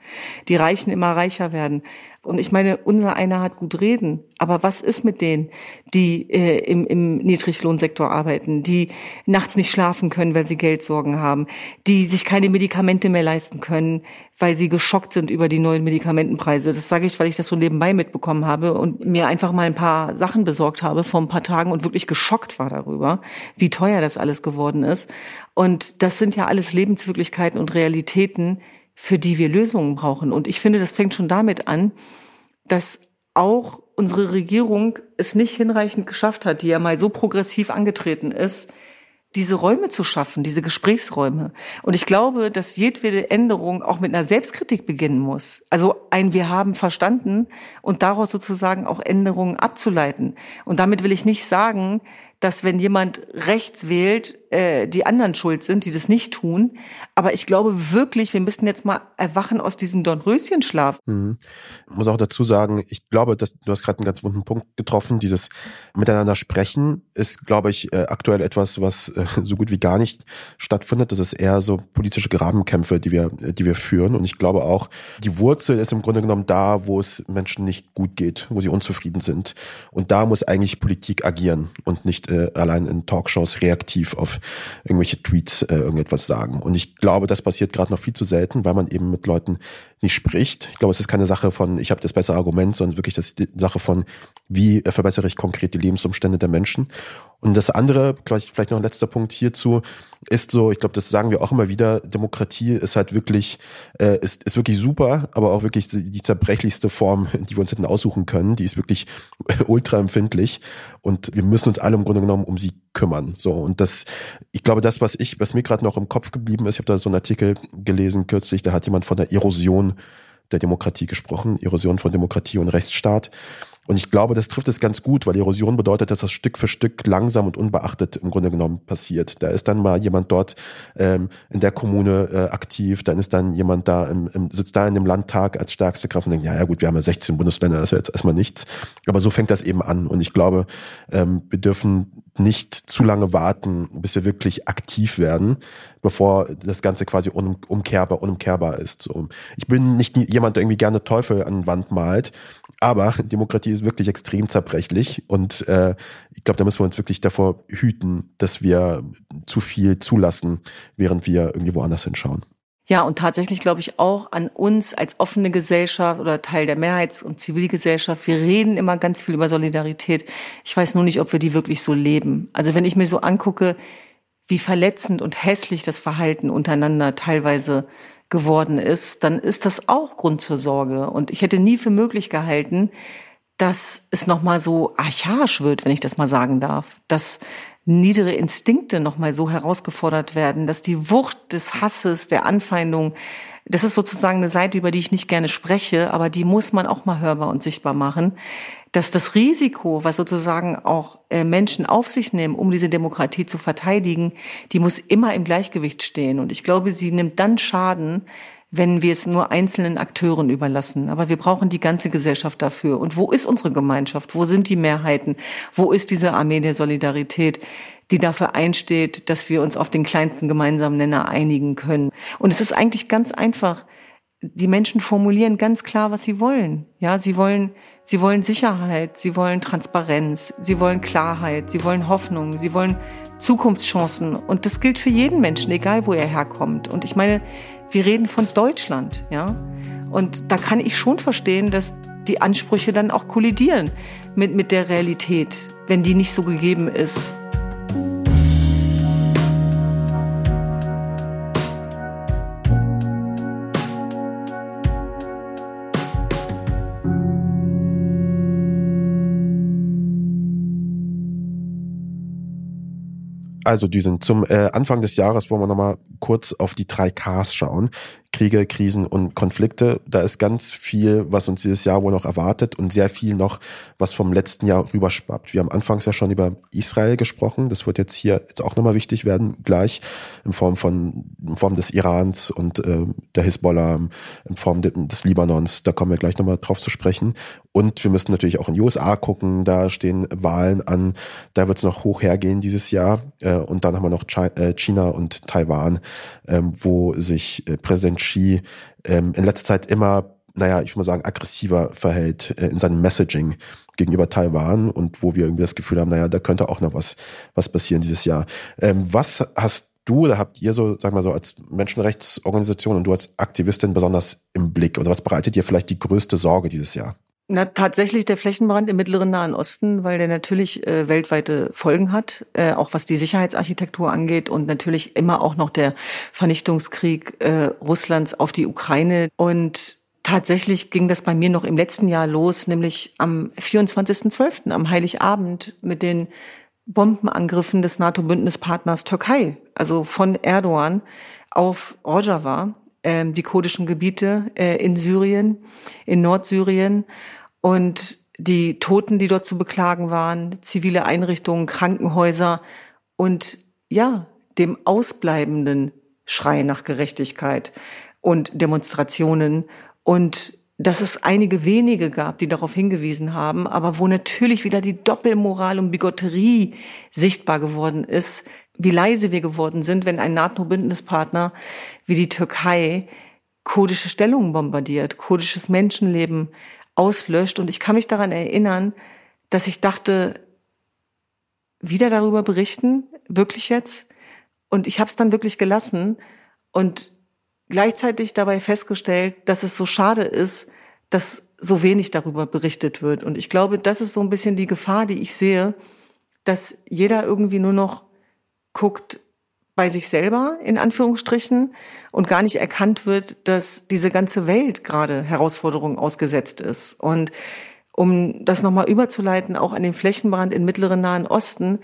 C: die Reichen immer reicher werden. Und ich meine, unser einer hat gut reden, aber was ist mit denen, die äh, im, im Niedriglohnsektor arbeiten, die nachts nicht schlafen können, weil sie Geldsorgen haben, die sich keine Medikamente mehr leisten können, weil sie geschockt sind über die neuen Medikamentenpreise. Das sage ich, weil ich das so nebenbei mitbekommen habe und mir einfach mal ein paar Sachen besorgt habe vor ein paar Tagen und wirklich geschockt war darüber, wie teuer das alles geworden ist. Und das sind ja alles Lebenswirklichkeiten und Realitäten, für die wir Lösungen brauchen. Und ich finde, das fängt schon damit an, dass auch unsere Regierung es nicht hinreichend geschafft hat, die ja mal so progressiv angetreten ist, diese Räume zu schaffen, diese Gesprächsräume. Und ich glaube, dass jedwede Änderung auch mit einer Selbstkritik beginnen muss. Also ein Wir haben verstanden und daraus sozusagen auch Änderungen abzuleiten. Und damit will ich nicht sagen, dass wenn jemand rechts wählt, äh, die anderen schuld sind, die das nicht tun. Aber ich glaube wirklich, wir müssen jetzt mal erwachen aus diesem Dornröschenschlaf.
B: Mhm. Ich muss auch dazu sagen, ich glaube, dass du hast gerade einen ganz wunden Punkt getroffen. Dieses Miteinander sprechen ist, glaube ich, äh, aktuell etwas, was äh, so gut wie gar nicht stattfindet. Das ist eher so politische Grabenkämpfe, die wir, die wir führen. Und ich glaube auch, die Wurzel ist im Grunde genommen da, wo es Menschen nicht gut geht, wo sie unzufrieden sind. Und da muss eigentlich Politik agieren und nicht äh, allein in Talkshows reaktiv auf irgendwelche Tweets äh, irgendetwas sagen. Und ich glaube, das passiert gerade noch viel zu selten, weil man eben mit Leuten nicht spricht. Ich glaube, es ist keine Sache von, ich habe das bessere Argument, sondern wirklich das Sache von, wie verbessere ich konkret die Lebensumstände der Menschen. Und das andere, vielleicht, vielleicht noch ein letzter Punkt hierzu, ist so, ich glaube, das sagen wir auch immer wieder, Demokratie ist halt wirklich, äh, ist, ist wirklich super, aber auch wirklich die zerbrechlichste Form, die wir uns hätten aussuchen können. Die ist wirklich ultra empfindlich und wir müssen uns alle im Grunde genommen um sie kümmern. So und das, ich glaube, das, was ich, was mir gerade noch im Kopf geblieben ist, ich habe da so einen Artikel gelesen kürzlich, da hat jemand von der Erosion der Demokratie gesprochen, Erosion von Demokratie und Rechtsstaat. Und ich glaube, das trifft es ganz gut, weil Erosion bedeutet, dass das Stück für Stück langsam und unbeachtet im Grunde genommen passiert. Da ist dann mal jemand dort ähm, in der Kommune äh, aktiv, dann ist dann jemand da, im, im, sitzt da in dem Landtag als stärkste Kraft und denkt, ja, ja gut, wir haben ja 16 Bundesländer, das ist ja jetzt erstmal nichts. Aber so fängt das eben an. Und ich glaube, ähm, wir dürfen nicht zu lange warten, bis wir wirklich aktiv werden, bevor das Ganze quasi un umkehrbar, unumkehrbar ist. So. Ich bin nicht jemand, der irgendwie gerne Teufel an die Wand malt, aber Demokratie ist wirklich extrem zerbrechlich und äh, ich glaube, da müssen wir uns wirklich davor hüten, dass wir zu viel zulassen, während wir irgendwie woanders hinschauen.
C: Ja, und tatsächlich glaube ich auch an uns als offene Gesellschaft oder Teil der Mehrheits- und Zivilgesellschaft. Wir reden immer ganz viel über Solidarität. Ich weiß nur nicht, ob wir die wirklich so leben. Also wenn ich mir so angucke, wie verletzend und hässlich das Verhalten untereinander teilweise geworden ist, dann ist das auch Grund zur Sorge. Und ich hätte nie für möglich gehalten, dass es nochmal so archaisch wird, wenn ich das mal sagen darf. Dass niedere Instinkte nochmal so herausgefordert werden, dass die Wucht des Hasses, der Anfeindung, das ist sozusagen eine Seite, über die ich nicht gerne spreche, aber die muss man auch mal hörbar und sichtbar machen, dass das Risiko, was sozusagen auch äh, Menschen auf sich nehmen, um diese Demokratie zu verteidigen, die muss immer im Gleichgewicht stehen. Und ich glaube, sie nimmt dann Schaden, wenn wir es nur einzelnen Akteuren überlassen. Aber wir brauchen die ganze Gesellschaft dafür. Und wo ist unsere Gemeinschaft? Wo sind die Mehrheiten? Wo ist diese Armee der Solidarität, die dafür einsteht, dass wir uns auf den kleinsten gemeinsamen Nenner einigen können? Und es ist eigentlich ganz einfach. Die Menschen formulieren ganz klar, was sie wollen. Ja, sie wollen, sie wollen Sicherheit, sie wollen Transparenz, sie wollen Klarheit, sie wollen Hoffnung, sie wollen Zukunftschancen. Und das gilt für jeden Menschen, egal wo er herkommt. Und ich meine, wir reden von Deutschland, ja. Und da kann ich schon verstehen, dass die Ansprüche dann auch kollidieren mit, mit der Realität, wenn die nicht so gegeben ist.
B: Also diesen zum äh, Anfang des Jahres wollen wir nochmal kurz auf die drei Ks schauen. Kriege, Krisen und Konflikte. Da ist ganz viel, was uns dieses Jahr wohl noch erwartet und sehr viel noch, was vom letzten Jahr rüberschwappt. Wir haben anfangs ja schon über Israel gesprochen. Das wird jetzt hier jetzt auch nochmal wichtig werden, gleich in Form von in Form des Irans und äh, der Hisbollah, in Form des Libanons. Da kommen wir gleich nochmal drauf zu sprechen. Und wir müssen natürlich auch in die USA gucken. Da stehen Wahlen an. Da wird es noch hoch hergehen dieses Jahr. Äh, und dann haben wir noch äh, China und Taiwan, ähm, wo sich äh, Präsident Xi ähm, in letzter Zeit immer naja, ich muss sagen, aggressiver verhält äh, in seinem Messaging gegenüber Taiwan und wo wir irgendwie das Gefühl haben, naja, da könnte auch noch was, was passieren dieses Jahr. Ähm, was hast du oder habt ihr so, sag mal so, als Menschenrechtsorganisation und du als Aktivistin besonders im Blick? Oder was bereitet dir vielleicht die größte Sorge dieses Jahr?
C: Na, tatsächlich der Flächenbrand im mittleren Nahen Osten, weil der natürlich äh, weltweite Folgen hat, äh, auch was die Sicherheitsarchitektur angeht und natürlich immer auch noch der Vernichtungskrieg äh, Russlands auf die Ukraine. Und tatsächlich ging das bei mir noch im letzten Jahr los, nämlich am 24.12., am Heiligabend mit den Bombenangriffen des NATO-Bündnispartners Türkei, also von Erdogan auf Rojava die kurdischen Gebiete äh, in Syrien, in Nordsyrien. Und die Toten, die dort zu beklagen waren, zivile Einrichtungen, Krankenhäuser und ja, dem ausbleibenden Schrei nach Gerechtigkeit und Demonstrationen. Und dass es einige wenige gab, die darauf hingewiesen haben, aber wo natürlich wieder die Doppelmoral und Bigotterie sichtbar geworden ist, wie leise wir geworden sind, wenn ein NATO-Bündnispartner wie die Türkei kurdische Stellungen bombardiert, kurdisches Menschenleben auslöscht. Und ich kann mich daran erinnern, dass ich dachte, wieder darüber berichten, wirklich jetzt. Und ich habe es dann wirklich gelassen und gleichzeitig dabei festgestellt, dass es so schade ist, dass so wenig darüber berichtet wird. Und ich glaube, das ist so ein bisschen die Gefahr, die ich sehe, dass jeder irgendwie nur noch guckt bei sich selber, in Anführungsstrichen, und gar nicht erkannt wird, dass diese ganze Welt gerade Herausforderungen ausgesetzt ist. Und um das nochmal überzuleiten, auch an den Flächenbrand im mittleren Nahen Osten,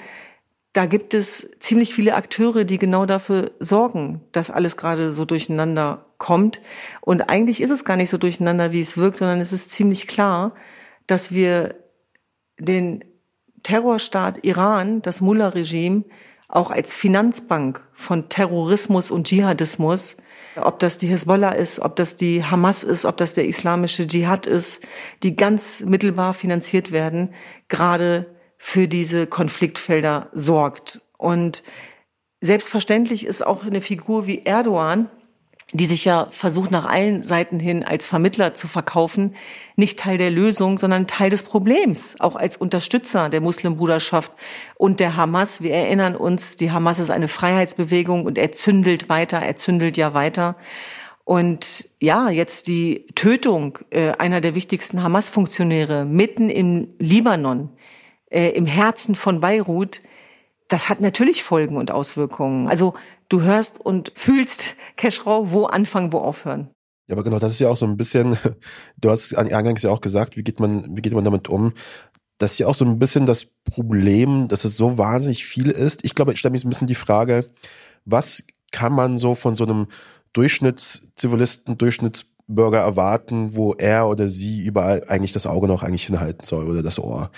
C: da gibt es ziemlich viele Akteure, die genau dafür sorgen, dass alles gerade so durcheinander kommt. Und eigentlich ist es gar nicht so durcheinander, wie es wirkt, sondern es ist ziemlich klar, dass wir den Terrorstaat Iran, das Mullah-Regime, auch als Finanzbank von Terrorismus und Dschihadismus, ob das die Hisbollah ist, ob das die Hamas ist, ob das der islamische Dschihad ist, die ganz mittelbar finanziert werden, gerade für diese Konfliktfelder sorgt. Und selbstverständlich ist auch eine Figur wie Erdogan, die sich ja versucht nach allen Seiten hin als Vermittler zu verkaufen, nicht Teil der Lösung, sondern Teil des Problems, auch als Unterstützer der Muslimbruderschaft und der Hamas. Wir erinnern uns, die Hamas ist eine Freiheitsbewegung und er zündelt weiter, er zündelt ja weiter. Und ja, jetzt die Tötung äh, einer der wichtigsten Hamas-Funktionäre mitten im Libanon, äh, im Herzen von Beirut, das hat natürlich Folgen und Auswirkungen. Also du hörst und fühlst, Keschrau, wo anfangen, wo aufhören.
B: Ja, aber genau, das ist ja auch so ein bisschen, du hast eingangs ja auch gesagt, wie geht man, wie geht man damit um? Das ist ja auch so ein bisschen das Problem, dass es so wahnsinnig viel ist. Ich glaube, ich stelle so ein bisschen die Frage, was kann man so von so einem Durchschnittszivilisten, Durchschnitts Bürger erwarten, wo er oder sie überall eigentlich das Auge noch eigentlich hinhalten soll oder das Ohr.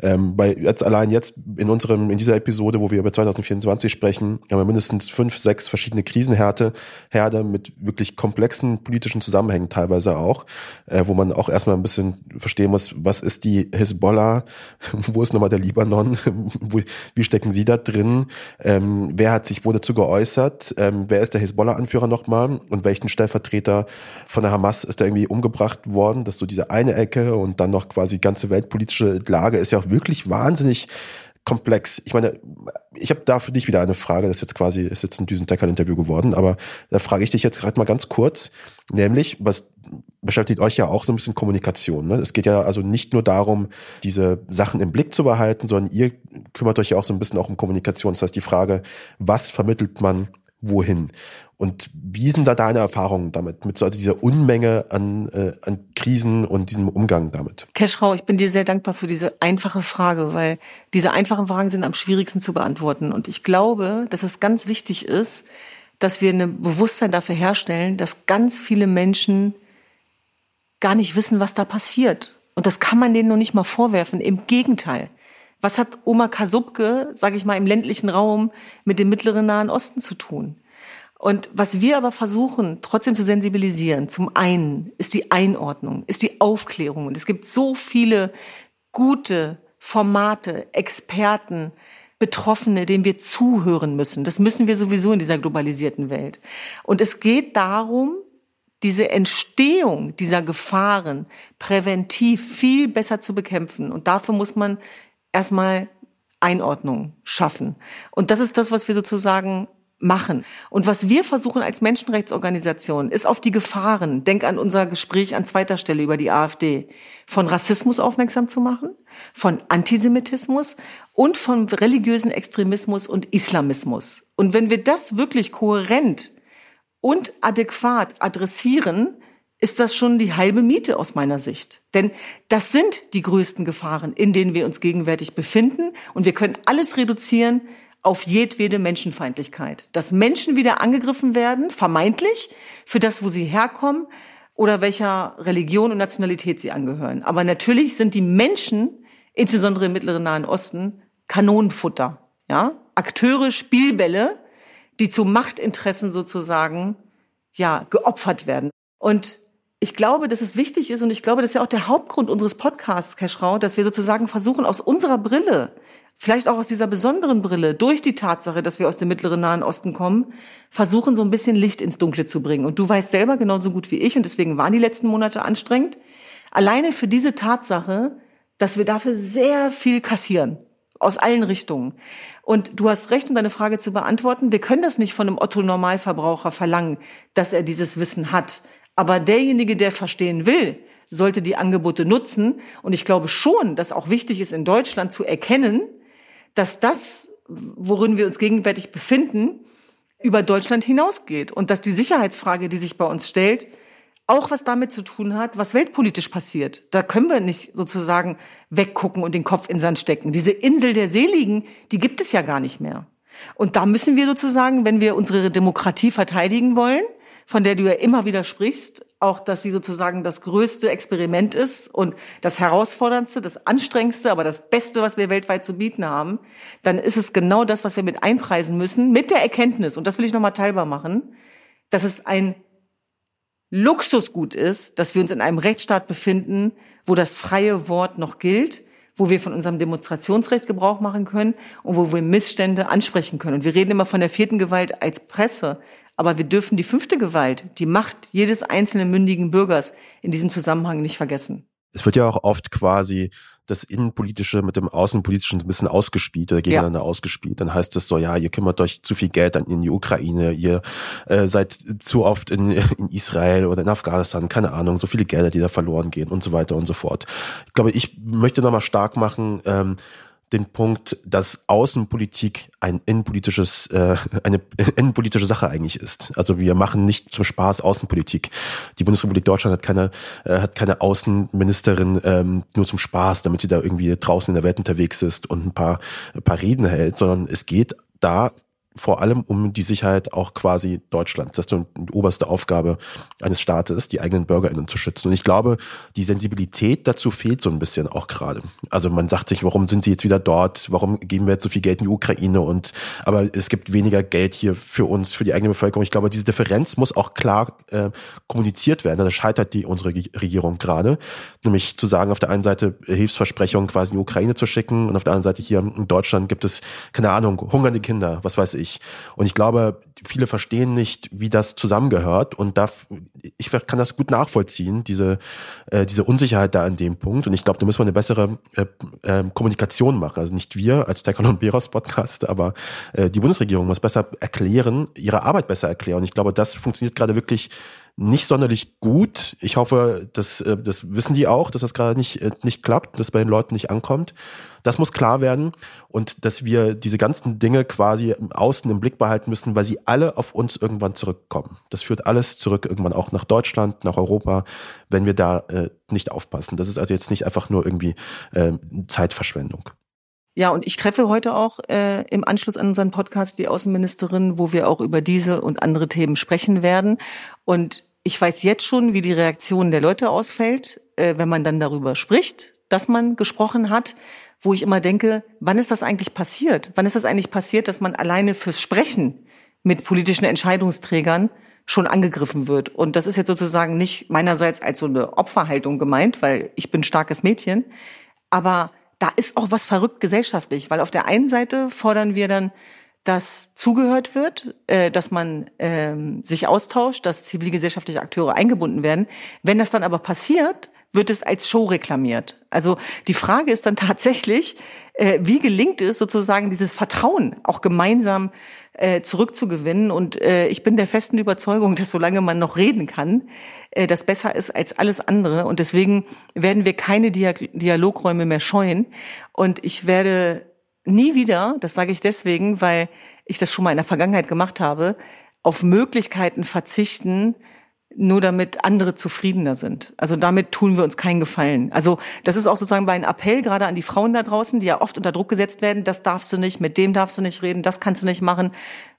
B: Ähm, bei jetzt allein jetzt in unserem in dieser Episode, wo wir über 2024 sprechen, haben wir mindestens fünf, sechs verschiedene Krisenhärte, Herde mit wirklich komplexen politischen Zusammenhängen teilweise auch, äh, wo man auch erstmal ein bisschen verstehen muss, was ist die Hisbollah, wo ist nochmal der Libanon, wo, wie stecken sie da drin, ähm, wer hat sich wo dazu geäußert, ähm, wer ist der Hisbollah-Anführer nochmal? Und welchen Stellvertreter von der Hamas ist da irgendwie umgebracht worden, dass so diese eine Ecke und dann noch quasi ganze weltpolitische Lage ist ja auch wirklich wahnsinnig komplex. Ich meine, ich habe da für dich wieder eine Frage, das ist jetzt quasi, ist jetzt ein Düsendecker-Interview geworden, aber da frage ich dich jetzt gerade mal ganz kurz, nämlich, was beschäftigt euch ja auch so ein bisschen Kommunikation. Ne? Es geht ja also nicht nur darum, diese Sachen im Blick zu behalten, sondern ihr kümmert euch ja auch so ein bisschen auch um Kommunikation. Das heißt, die Frage, was vermittelt man wohin? Und wie sind da deine Erfahrungen damit, mit so also dieser Unmenge an, äh, an Krisen und diesem Umgang damit?
C: Keschrau, ich bin dir sehr dankbar für diese einfache Frage, weil diese einfachen Fragen sind am schwierigsten zu beantworten. Und ich glaube, dass es ganz wichtig ist, dass wir ein Bewusstsein dafür herstellen, dass ganz viele Menschen gar nicht wissen, was da passiert. Und das kann man denen noch nicht mal vorwerfen. Im Gegenteil. Was hat Oma Kasubke, sage ich mal, im ländlichen Raum mit dem mittleren Nahen Osten zu tun? Und was wir aber versuchen, trotzdem zu sensibilisieren, zum einen ist die Einordnung, ist die Aufklärung. Und es gibt so viele gute Formate, Experten, Betroffene, denen wir zuhören müssen. Das müssen wir sowieso in dieser globalisierten Welt. Und es geht darum, diese Entstehung dieser Gefahren präventiv viel besser zu bekämpfen. Und dafür muss man erstmal Einordnung schaffen. Und das ist das, was wir sozusagen machen. Und was wir versuchen als Menschenrechtsorganisation, ist auf die Gefahren, denk an unser Gespräch an zweiter Stelle über die AfD, von Rassismus aufmerksam zu machen, von Antisemitismus und von religiösen Extremismus und Islamismus. Und wenn wir das wirklich kohärent und adäquat adressieren, ist das schon die halbe Miete aus meiner Sicht. Denn das sind die größten Gefahren, in denen wir uns gegenwärtig befinden. Und wir können alles reduzieren auf jedwede Menschenfeindlichkeit. Dass Menschen wieder angegriffen werden, vermeintlich, für das, wo sie herkommen oder welcher Religion und Nationalität sie angehören. Aber natürlich sind die Menschen, insbesondere im Mittleren Nahen Osten, Kanonenfutter. Ja? Akteure, Spielbälle, die zu Machtinteressen sozusagen ja, geopfert werden. Und ich glaube, dass es wichtig ist und ich glaube, das ist ja auch der Hauptgrund unseres Podcasts, Keschrau, dass wir sozusagen versuchen, aus unserer Brille vielleicht auch aus dieser besonderen Brille, durch die Tatsache, dass wir aus dem mittleren Nahen Osten kommen, versuchen, so ein bisschen Licht ins Dunkle zu bringen. Und du weißt selber genauso gut wie ich, und deswegen waren die letzten Monate anstrengend, alleine für diese Tatsache, dass wir dafür sehr viel kassieren. Aus allen Richtungen. Und du hast recht, um deine Frage zu beantworten. Wir können das nicht von einem Otto-Normalverbraucher verlangen, dass er dieses Wissen hat. Aber derjenige, der verstehen will, sollte die Angebote nutzen. Und ich glaube schon, dass auch wichtig ist, in Deutschland zu erkennen, dass das, worin wir uns gegenwärtig befinden, über Deutschland hinausgeht und dass die Sicherheitsfrage, die sich bei uns stellt, auch was damit zu tun hat, was weltpolitisch passiert. Da können wir nicht sozusagen weggucken und den Kopf in Sand stecken. Diese Insel der Seligen, die gibt es ja gar nicht mehr. Und da müssen wir sozusagen, wenn wir unsere Demokratie verteidigen wollen, von der du ja immer wieder sprichst, auch dass sie sozusagen das größte Experiment ist und das herausforderndste, das anstrengendste, aber das Beste, was wir weltweit zu bieten haben, dann ist es genau das, was wir mit einpreisen müssen, mit der Erkenntnis, und das will ich nochmal teilbar machen, dass es ein Luxusgut ist, dass wir uns in einem Rechtsstaat befinden, wo das freie Wort noch gilt, wo wir von unserem Demonstrationsrecht Gebrauch machen können und wo wir Missstände ansprechen können. Und wir reden immer von der vierten Gewalt als Presse, aber wir dürfen die fünfte Gewalt, die Macht jedes einzelnen mündigen Bürgers in diesem Zusammenhang nicht vergessen.
B: Es wird ja auch oft quasi das Innenpolitische mit dem Außenpolitischen ein bisschen ausgespielt oder gegeneinander ja. ausgespielt. Dann heißt es so, ja, ihr kümmert euch zu viel Geld an in die Ukraine, ihr äh, seid zu oft in, in Israel oder in Afghanistan, keine Ahnung, so viele Gelder, die da verloren gehen und so weiter und so fort. Ich glaube, ich möchte nochmal stark machen, ähm, den Punkt, dass Außenpolitik ein innenpolitisches, äh, eine innenpolitische Sache eigentlich ist. Also wir machen nicht zum Spaß Außenpolitik. Die Bundesrepublik Deutschland hat keine, äh, hat keine Außenministerin ähm, nur zum Spaß, damit sie da irgendwie draußen in der Welt unterwegs ist und ein paar, ein paar Reden hält, sondern es geht da vor allem um die Sicherheit auch quasi Deutschlands. Das ist die oberste Aufgabe eines Staates, die eigenen BürgerInnen zu schützen. Und ich glaube, die Sensibilität dazu fehlt so ein bisschen auch gerade. Also man sagt sich, warum sind sie jetzt wieder dort? Warum geben wir jetzt so viel Geld in die Ukraine? Und aber es gibt weniger Geld hier für uns, für die eigene Bevölkerung. Ich glaube, diese Differenz muss auch klar äh, kommuniziert werden. Da scheitert die unsere Regierung gerade, nämlich zu sagen, auf der einen Seite Hilfsversprechungen quasi in die Ukraine zu schicken und auf der anderen Seite hier in Deutschland gibt es keine Ahnung hungernde Kinder, was weiß ich ich. Und ich glaube, viele verstehen nicht, wie das zusammengehört. Und da, ich kann das gut nachvollziehen, diese, äh, diese Unsicherheit da an dem Punkt. Und ich glaube, da müssen wir eine bessere äh, äh, Kommunikation machen. Also nicht wir als Tekon und Beros Podcast, aber äh, die Bundesregierung muss besser erklären, ihre Arbeit besser erklären. Und ich glaube, das funktioniert gerade wirklich nicht sonderlich gut. Ich hoffe, dass, äh, das wissen die auch, dass das gerade nicht, äh, nicht klappt, dass bei den Leuten nicht ankommt. Das muss klar werden und dass wir diese ganzen Dinge quasi außen im Blick behalten müssen, weil sie alle auf uns irgendwann zurückkommen. Das führt alles zurück irgendwann auch nach Deutschland, nach Europa, wenn wir da äh, nicht aufpassen. Das ist also jetzt nicht einfach nur irgendwie äh, Zeitverschwendung.
C: Ja, und ich treffe heute auch äh, im Anschluss an unseren Podcast die Außenministerin, wo wir auch über diese und andere Themen sprechen werden. Und ich weiß jetzt schon, wie die Reaktion der Leute ausfällt, äh, wenn man dann darüber spricht, dass man gesprochen hat, wo ich immer denke, wann ist das eigentlich passiert? Wann ist das eigentlich passiert, dass man alleine fürs Sprechen mit politischen Entscheidungsträgern schon angegriffen wird? Und das ist jetzt sozusagen nicht meinerseits als so eine Opferhaltung gemeint, weil ich bin starkes Mädchen, aber da ist auch was verrückt gesellschaftlich, weil auf der einen Seite fordern wir dann, dass zugehört wird, äh, dass man ähm, sich austauscht, dass zivilgesellschaftliche Akteure eingebunden werden. Wenn das dann aber passiert, wird es als Show reklamiert. Also die Frage ist dann tatsächlich, äh, wie gelingt es sozusagen dieses Vertrauen auch gemeinsam äh, zurückzugewinnen? Und äh, ich bin der festen Überzeugung, dass solange man noch reden kann, äh, das besser ist als alles andere. Und deswegen werden wir keine Diag Dialogräume mehr scheuen. Und ich werde nie wieder, das sage ich deswegen, weil ich das schon mal in der Vergangenheit gemacht habe, auf Möglichkeiten verzichten, nur damit andere zufriedener sind. Also damit tun wir uns keinen Gefallen. Also das ist auch sozusagen einem Appell gerade an die Frauen da draußen, die ja oft unter Druck gesetzt werden, das darfst du nicht, mit dem darfst du nicht reden, das kannst du nicht machen.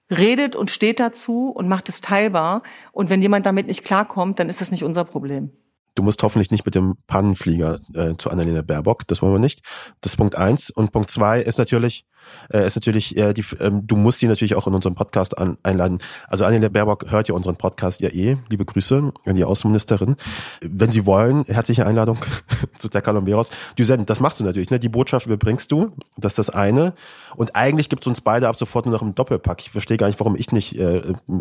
C: Redet und steht dazu und macht es teilbar. Und wenn jemand damit nicht klarkommt, dann ist das nicht unser Problem.
B: Du musst hoffentlich nicht mit dem Pannenflieger äh, zu Annalena Baerbock, das wollen wir nicht. Das ist Punkt eins. Und Punkt zwei ist natürlich, äh, ist natürlich, äh, die, ähm, du musst sie natürlich auch in unserem Podcast an, einladen. Also Annalena Baerbock hört ja unseren Podcast ja eh. Liebe Grüße an die Außenministerin. Wenn Sie wollen, herzliche Einladung zu der Colomberos. Du send, das machst du natürlich, ne? Die Botschaft überbringst du. Das ist das eine. Und eigentlich gibt es uns beide ab sofort nur noch im Doppelpack. Ich verstehe gar nicht, warum ich nicht äh,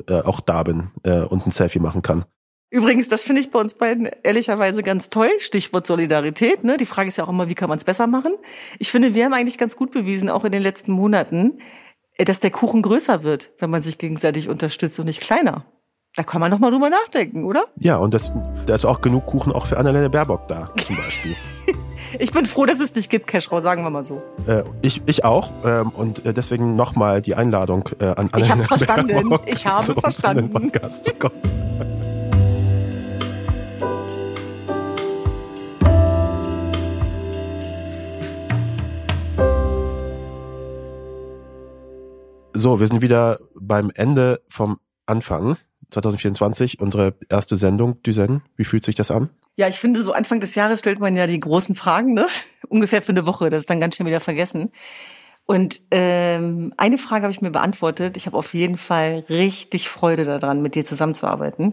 B: äh, auch da bin äh, und ein Selfie machen kann.
C: Übrigens, das finde ich bei uns beiden ehrlicherweise ganz toll. Stichwort Solidarität. Ne? Die Frage ist ja auch immer, wie kann man es besser machen? Ich finde, wir haben eigentlich ganz gut bewiesen, auch in den letzten Monaten, äh, dass der Kuchen größer wird, wenn man sich gegenseitig unterstützt und nicht kleiner. Da kann man doch mal drüber nachdenken, oder?
B: Ja, und das, da ist auch genug Kuchen auch für Annalena Baerbock da, zum Beispiel.
C: ich bin froh, dass es dich gibt, Cashrow, sagen wir mal so.
B: Äh, ich, ich auch. Ähm, und äh, deswegen nochmal die Einladung äh, an Annalena
C: Ich hab's verstanden. Baerbock, ich habe verstanden. Podcast zu kommen.
B: So, wir sind wieder beim Ende vom Anfang 2024, unsere erste Sendung, Düsen. Wie fühlt sich das an?
C: Ja, ich finde, so Anfang des Jahres stellt man ja die großen Fragen, ne? Ungefähr für eine Woche, das ist dann ganz schnell wieder vergessen. Und ähm, eine Frage habe ich mir beantwortet. Ich habe auf jeden Fall richtig Freude daran, mit dir zusammenzuarbeiten.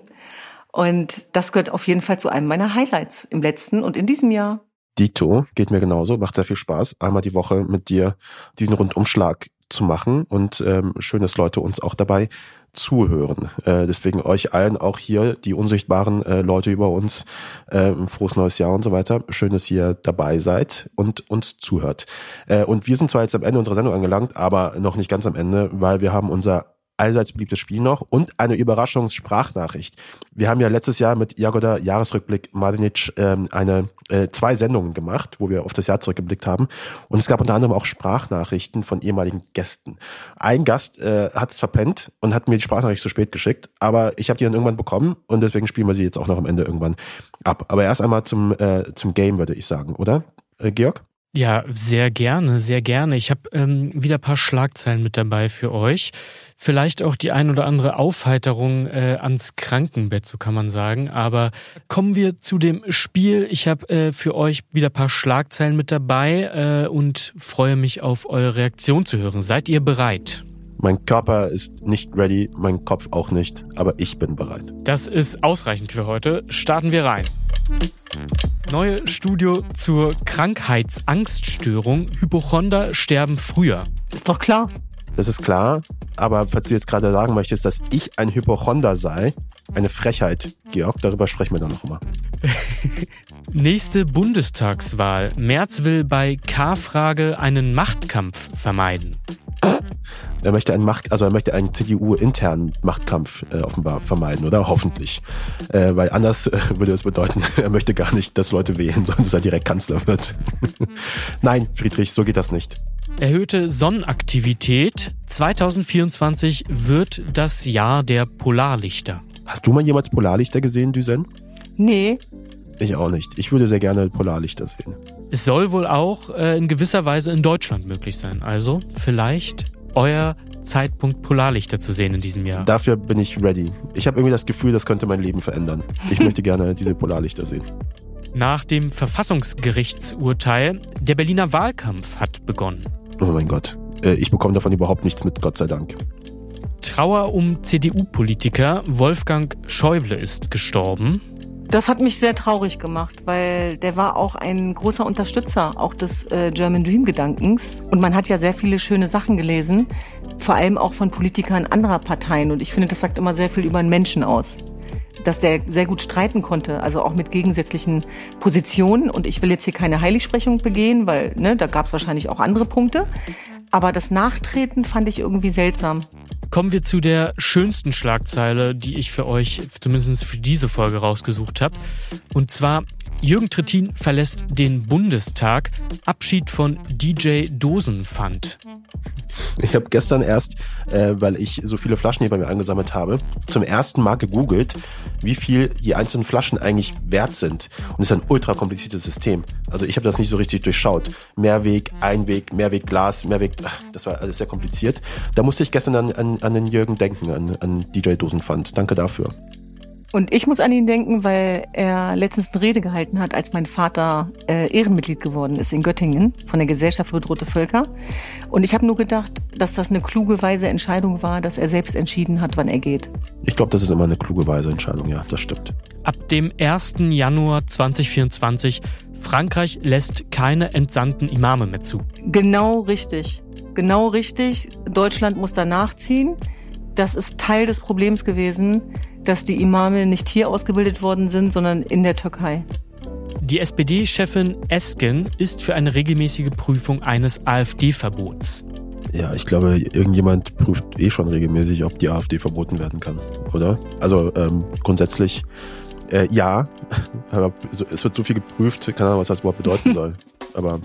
C: Und das gehört auf jeden Fall zu einem meiner Highlights im letzten und in diesem Jahr.
B: Dito, geht mir genauso, macht sehr viel Spaß, einmal die Woche mit dir diesen Rundumschlag zu machen und ähm, schön, dass Leute uns auch dabei zuhören. Äh, deswegen euch allen auch hier, die unsichtbaren äh, Leute über uns, äh, frohes neues Jahr und so weiter. Schön, dass ihr dabei seid und uns zuhört. Äh, und wir sind zwar jetzt am Ende unserer Sendung angelangt, aber noch nicht ganz am Ende, weil wir haben unser allseits beliebtes Spiel noch und eine Überraschungssprachnachricht. Wir haben ja letztes Jahr mit Jagoda Jahresrückblick Madinic ähm, eine äh, zwei Sendungen gemacht, wo wir auf das Jahr zurückgeblickt haben und es gab unter anderem auch Sprachnachrichten von ehemaligen Gästen. Ein Gast äh, hat es verpennt und hat mir die Sprachnachricht zu spät geschickt, aber ich habe die dann irgendwann bekommen und deswegen spielen wir sie jetzt auch noch am Ende irgendwann ab. Aber erst einmal zum äh, zum Game würde ich sagen, oder? Äh, Georg?
A: Ja, sehr gerne, sehr gerne. Ich habe ähm, wieder paar Schlagzeilen mit dabei für euch. Vielleicht auch die ein oder andere Aufheiterung äh, ans Krankenbett, so kann man sagen. Aber kommen wir zu dem Spiel. Ich habe äh, für euch wieder paar Schlagzeilen mit dabei äh, und freue mich auf eure Reaktion zu hören. Seid ihr bereit?
B: Mein Körper ist nicht ready, mein Kopf auch nicht, aber ich bin bereit.
A: Das ist ausreichend für heute. Starten wir rein. Neue Studio zur Krankheitsangststörung. Hypochonder sterben früher.
C: Ist doch klar.
B: Das ist klar, aber falls du jetzt gerade sagen möchtest, dass ich ein Hypochonder sei, eine Frechheit, Georg, darüber sprechen wir dann noch mal.
A: Nächste Bundestagswahl. Merz will bei K-Frage einen Machtkampf vermeiden.
B: Er möchte einen Macht, also er möchte einen CDU-internen Machtkampf äh, offenbar vermeiden, oder? Hoffentlich. Äh, weil anders äh, würde es bedeuten, er möchte gar nicht, dass Leute wählen, sondern dass er direkt Kanzler wird. Nein, Friedrich, so geht das nicht.
A: Erhöhte Sonnenaktivität. 2024 wird das Jahr der Polarlichter.
B: Hast du mal jemals Polarlichter gesehen, Düsen?
C: Nee.
B: Ich auch nicht. Ich würde sehr gerne Polarlichter sehen.
A: Es soll wohl auch äh, in gewisser Weise in Deutschland möglich sein. Also vielleicht euer Zeitpunkt Polarlichter zu sehen in diesem Jahr.
B: Dafür bin ich ready. Ich habe irgendwie das Gefühl, das könnte mein Leben verändern. Ich möchte gerne diese Polarlichter sehen.
A: Nach dem Verfassungsgerichtsurteil, der Berliner Wahlkampf hat begonnen.
B: Oh mein Gott. Äh, ich bekomme davon überhaupt nichts mit, Gott sei Dank.
A: Trauer um CDU-Politiker Wolfgang Schäuble ist gestorben.
C: Das hat mich sehr traurig gemacht, weil der war auch ein großer Unterstützer auch des äh, German Dream Gedankens. Und man hat ja sehr viele schöne Sachen gelesen, vor allem auch von Politikern anderer Parteien. Und ich finde, das sagt immer sehr viel über einen Menschen aus. Dass der sehr gut streiten konnte, also auch mit gegensätzlichen Positionen. Und ich will jetzt hier keine Heiligsprechung begehen, weil ne, da gab es wahrscheinlich auch andere Punkte. Aber das Nachtreten fand ich irgendwie seltsam.
A: Kommen wir zu der schönsten Schlagzeile, die ich für euch zumindest für diese Folge rausgesucht habe. Und zwar Jürgen Trittin verlässt den Bundestag. Abschied von DJ Dosenpfand.
B: Ich habe gestern erst, äh, weil ich so viele Flaschen hier bei mir angesammelt habe, zum ersten Mal gegoogelt, wie viel die einzelnen Flaschen eigentlich wert sind. Und es ist ein ultra kompliziertes System. Also ich habe das nicht so richtig durchschaut. Mehrweg, Einweg, Mehrweg Glas, Mehrweg, ach, das war alles sehr kompliziert. Da musste ich gestern an, an, an den Jürgen denken, an, an DJ Dosenpfand. Danke dafür.
C: Und ich muss an ihn denken, weil er letztens eine Rede gehalten hat, als mein Vater äh, Ehrenmitglied geworden ist in Göttingen von der Gesellschaft für bedrohte Völker. Und ich habe nur gedacht, dass das eine kluge, weise Entscheidung war, dass er selbst entschieden hat, wann er geht.
B: Ich glaube, das ist immer eine kluge, weise Entscheidung, ja, das stimmt.
A: Ab dem 1. Januar 2024, Frankreich lässt keine entsandten Imame mehr zu.
C: Genau richtig. Genau richtig. Deutschland muss da nachziehen. Das ist Teil des Problems gewesen dass die Imame nicht hier ausgebildet worden sind, sondern in der Türkei.
A: Die SPD-Chefin Esken ist für eine regelmäßige Prüfung eines AfD-Verbots.
B: Ja, ich glaube, irgendjemand prüft eh schon regelmäßig, ob die AfD verboten werden kann, oder? Also ähm, grundsätzlich äh, ja, aber es wird so viel geprüft, keine Ahnung, was das überhaupt bedeuten soll. Aber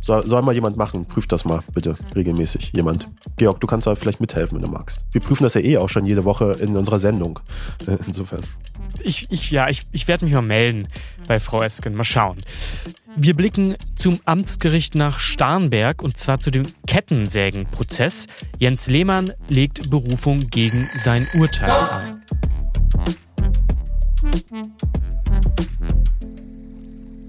B: soll, soll mal jemand machen. Prüf das mal, bitte, regelmäßig. Jemand. Georg, du kannst da vielleicht mithelfen, wenn du magst. Wir prüfen das ja eh auch schon jede Woche in unserer Sendung. Äh, insofern.
A: Ich, ich, ja, ich, ich werde mich mal melden bei Frau Esken. Mal schauen. Wir blicken zum Amtsgericht nach Starnberg und zwar zu dem Kettensägenprozess. Jens Lehmann legt Berufung gegen sein Urteil ein.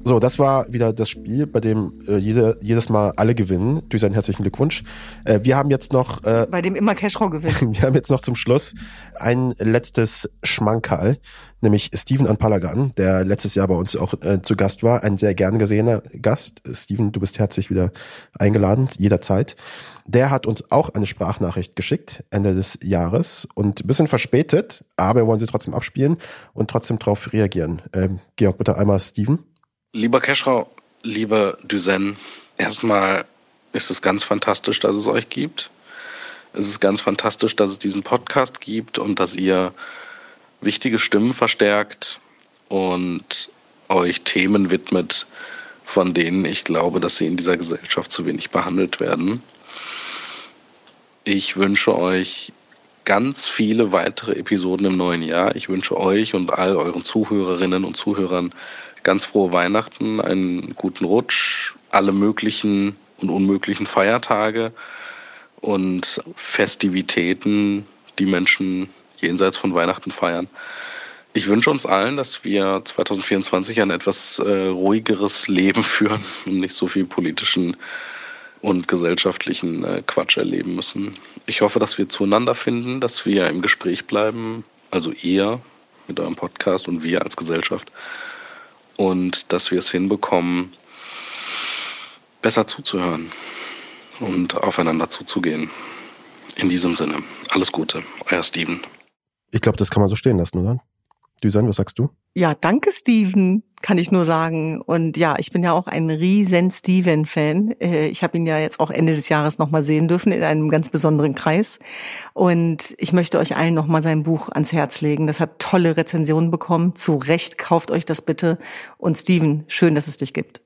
B: So, das war wieder das Spiel, bei dem äh, jede, jedes Mal alle gewinnen. Durch seinen herzlichen Glückwunsch. Äh, wir haben jetzt noch. Äh,
C: bei dem immer Cashrow gewinnt.
B: wir haben jetzt noch zum Schluss ein letztes Schmankerl, nämlich Steven Anpalagan, der letztes Jahr bei uns auch äh, zu Gast war. Ein sehr gern gesehener Gast. Steven, du bist herzlich wieder eingeladen, jederzeit. Der hat uns auch eine Sprachnachricht geschickt, Ende des Jahres und ein bisschen verspätet, aber wir wollen sie trotzdem abspielen und trotzdem darauf reagieren. Ähm, Georg, bitte einmal Steven.
D: Lieber Keschrau, lieber Duzen, erstmal ist es ganz fantastisch, dass es euch gibt. Es ist ganz fantastisch, dass es diesen Podcast gibt und dass ihr wichtige Stimmen verstärkt und euch Themen widmet, von denen ich glaube, dass sie in dieser Gesellschaft zu wenig behandelt werden. Ich wünsche euch ganz viele weitere Episoden im neuen Jahr. Ich wünsche euch und all euren Zuhörerinnen und Zuhörern ganz frohe Weihnachten, einen guten Rutsch, alle möglichen und unmöglichen Feiertage und Festivitäten, die Menschen jenseits von Weihnachten feiern. Ich wünsche uns allen, dass wir 2024 ein etwas äh, ruhigeres Leben führen und nicht so viel politischen und gesellschaftlichen äh, Quatsch erleben müssen. Ich hoffe, dass wir zueinander finden, dass wir im Gespräch bleiben, also ihr mit eurem Podcast und wir als Gesellschaft und dass wir es hinbekommen, besser zuzuhören und aufeinander zuzugehen. In diesem Sinne, alles Gute, euer Steven.
B: Ich glaube, das kann man so stehen lassen, oder? Düsan, was sagst du?
C: Ja, danke, Steven, kann ich nur sagen. Und ja, ich bin ja auch ein riesen Steven-Fan. Äh, ich habe ihn ja jetzt auch Ende des Jahres nochmal sehen dürfen in einem ganz besonderen Kreis. Und ich möchte euch allen nochmal sein Buch ans Herz legen. Das hat tolle Rezensionen bekommen. Zu Recht kauft euch das bitte. Und Steven, schön, dass es dich gibt.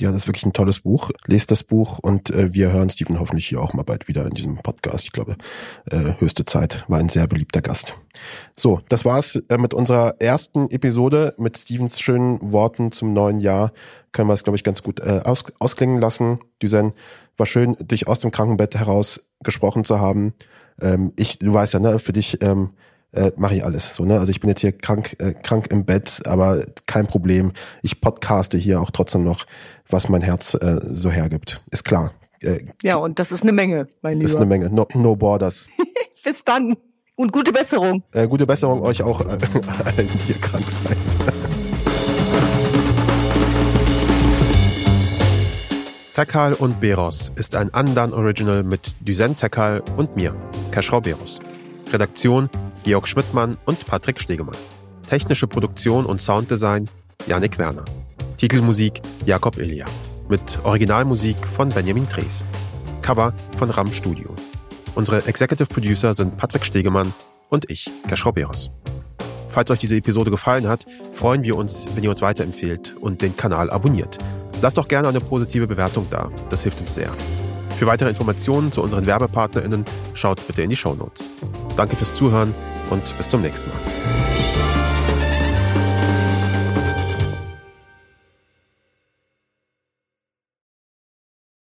B: Ja, das ist wirklich ein tolles Buch. Lest das Buch und äh, wir hören Steven hoffentlich hier auch mal bald wieder in diesem Podcast. Ich glaube, äh, höchste Zeit. War ein sehr beliebter Gast. So, das war's äh, mit unserer ersten Episode mit Stevens schönen Worten zum neuen Jahr. Können wir es, glaube ich, ganz gut äh, aus, ausklingen lassen. Düsen, war schön, dich aus dem Krankenbett heraus gesprochen zu haben. Ähm, ich, du weißt ja, ne, für dich ähm, äh, mache ich alles. So, ne? Also ich bin jetzt hier krank, äh, krank im Bett, aber kein Problem. Ich podcaste hier auch trotzdem noch, was mein Herz äh, so hergibt. Ist klar.
C: Äh, ja, und das ist eine Menge, mein Lieber.
B: Ist eine Menge. No, no borders.
C: Bis dann. Und gute Besserung.
B: Äh, gute Besserung euch auch, äh, allen, die ihr krank seid. Tekal und Beros ist ein Andan Original mit Duzen Tekal und mir, Keschrau Beros. Redaktion Georg Schmidtmann und Patrick Stegemann. Technische Produktion und Sounddesign Janik Werner. Titelmusik Jakob Ilja. Mit Originalmusik von Benjamin Drees. Cover von Ram Studio. Unsere Executive Producer sind Patrick Stegemann und ich, Gerschrau Beros. Falls euch diese Episode gefallen hat, freuen wir uns, wenn ihr uns weiterempfehlt und den Kanal abonniert. Lasst doch gerne eine positive Bewertung da, das hilft uns sehr. Für weitere Informationen zu unseren WerbepartnerInnen schaut bitte in die Show Notes. Danke fürs Zuhören und bis zum nächsten Mal.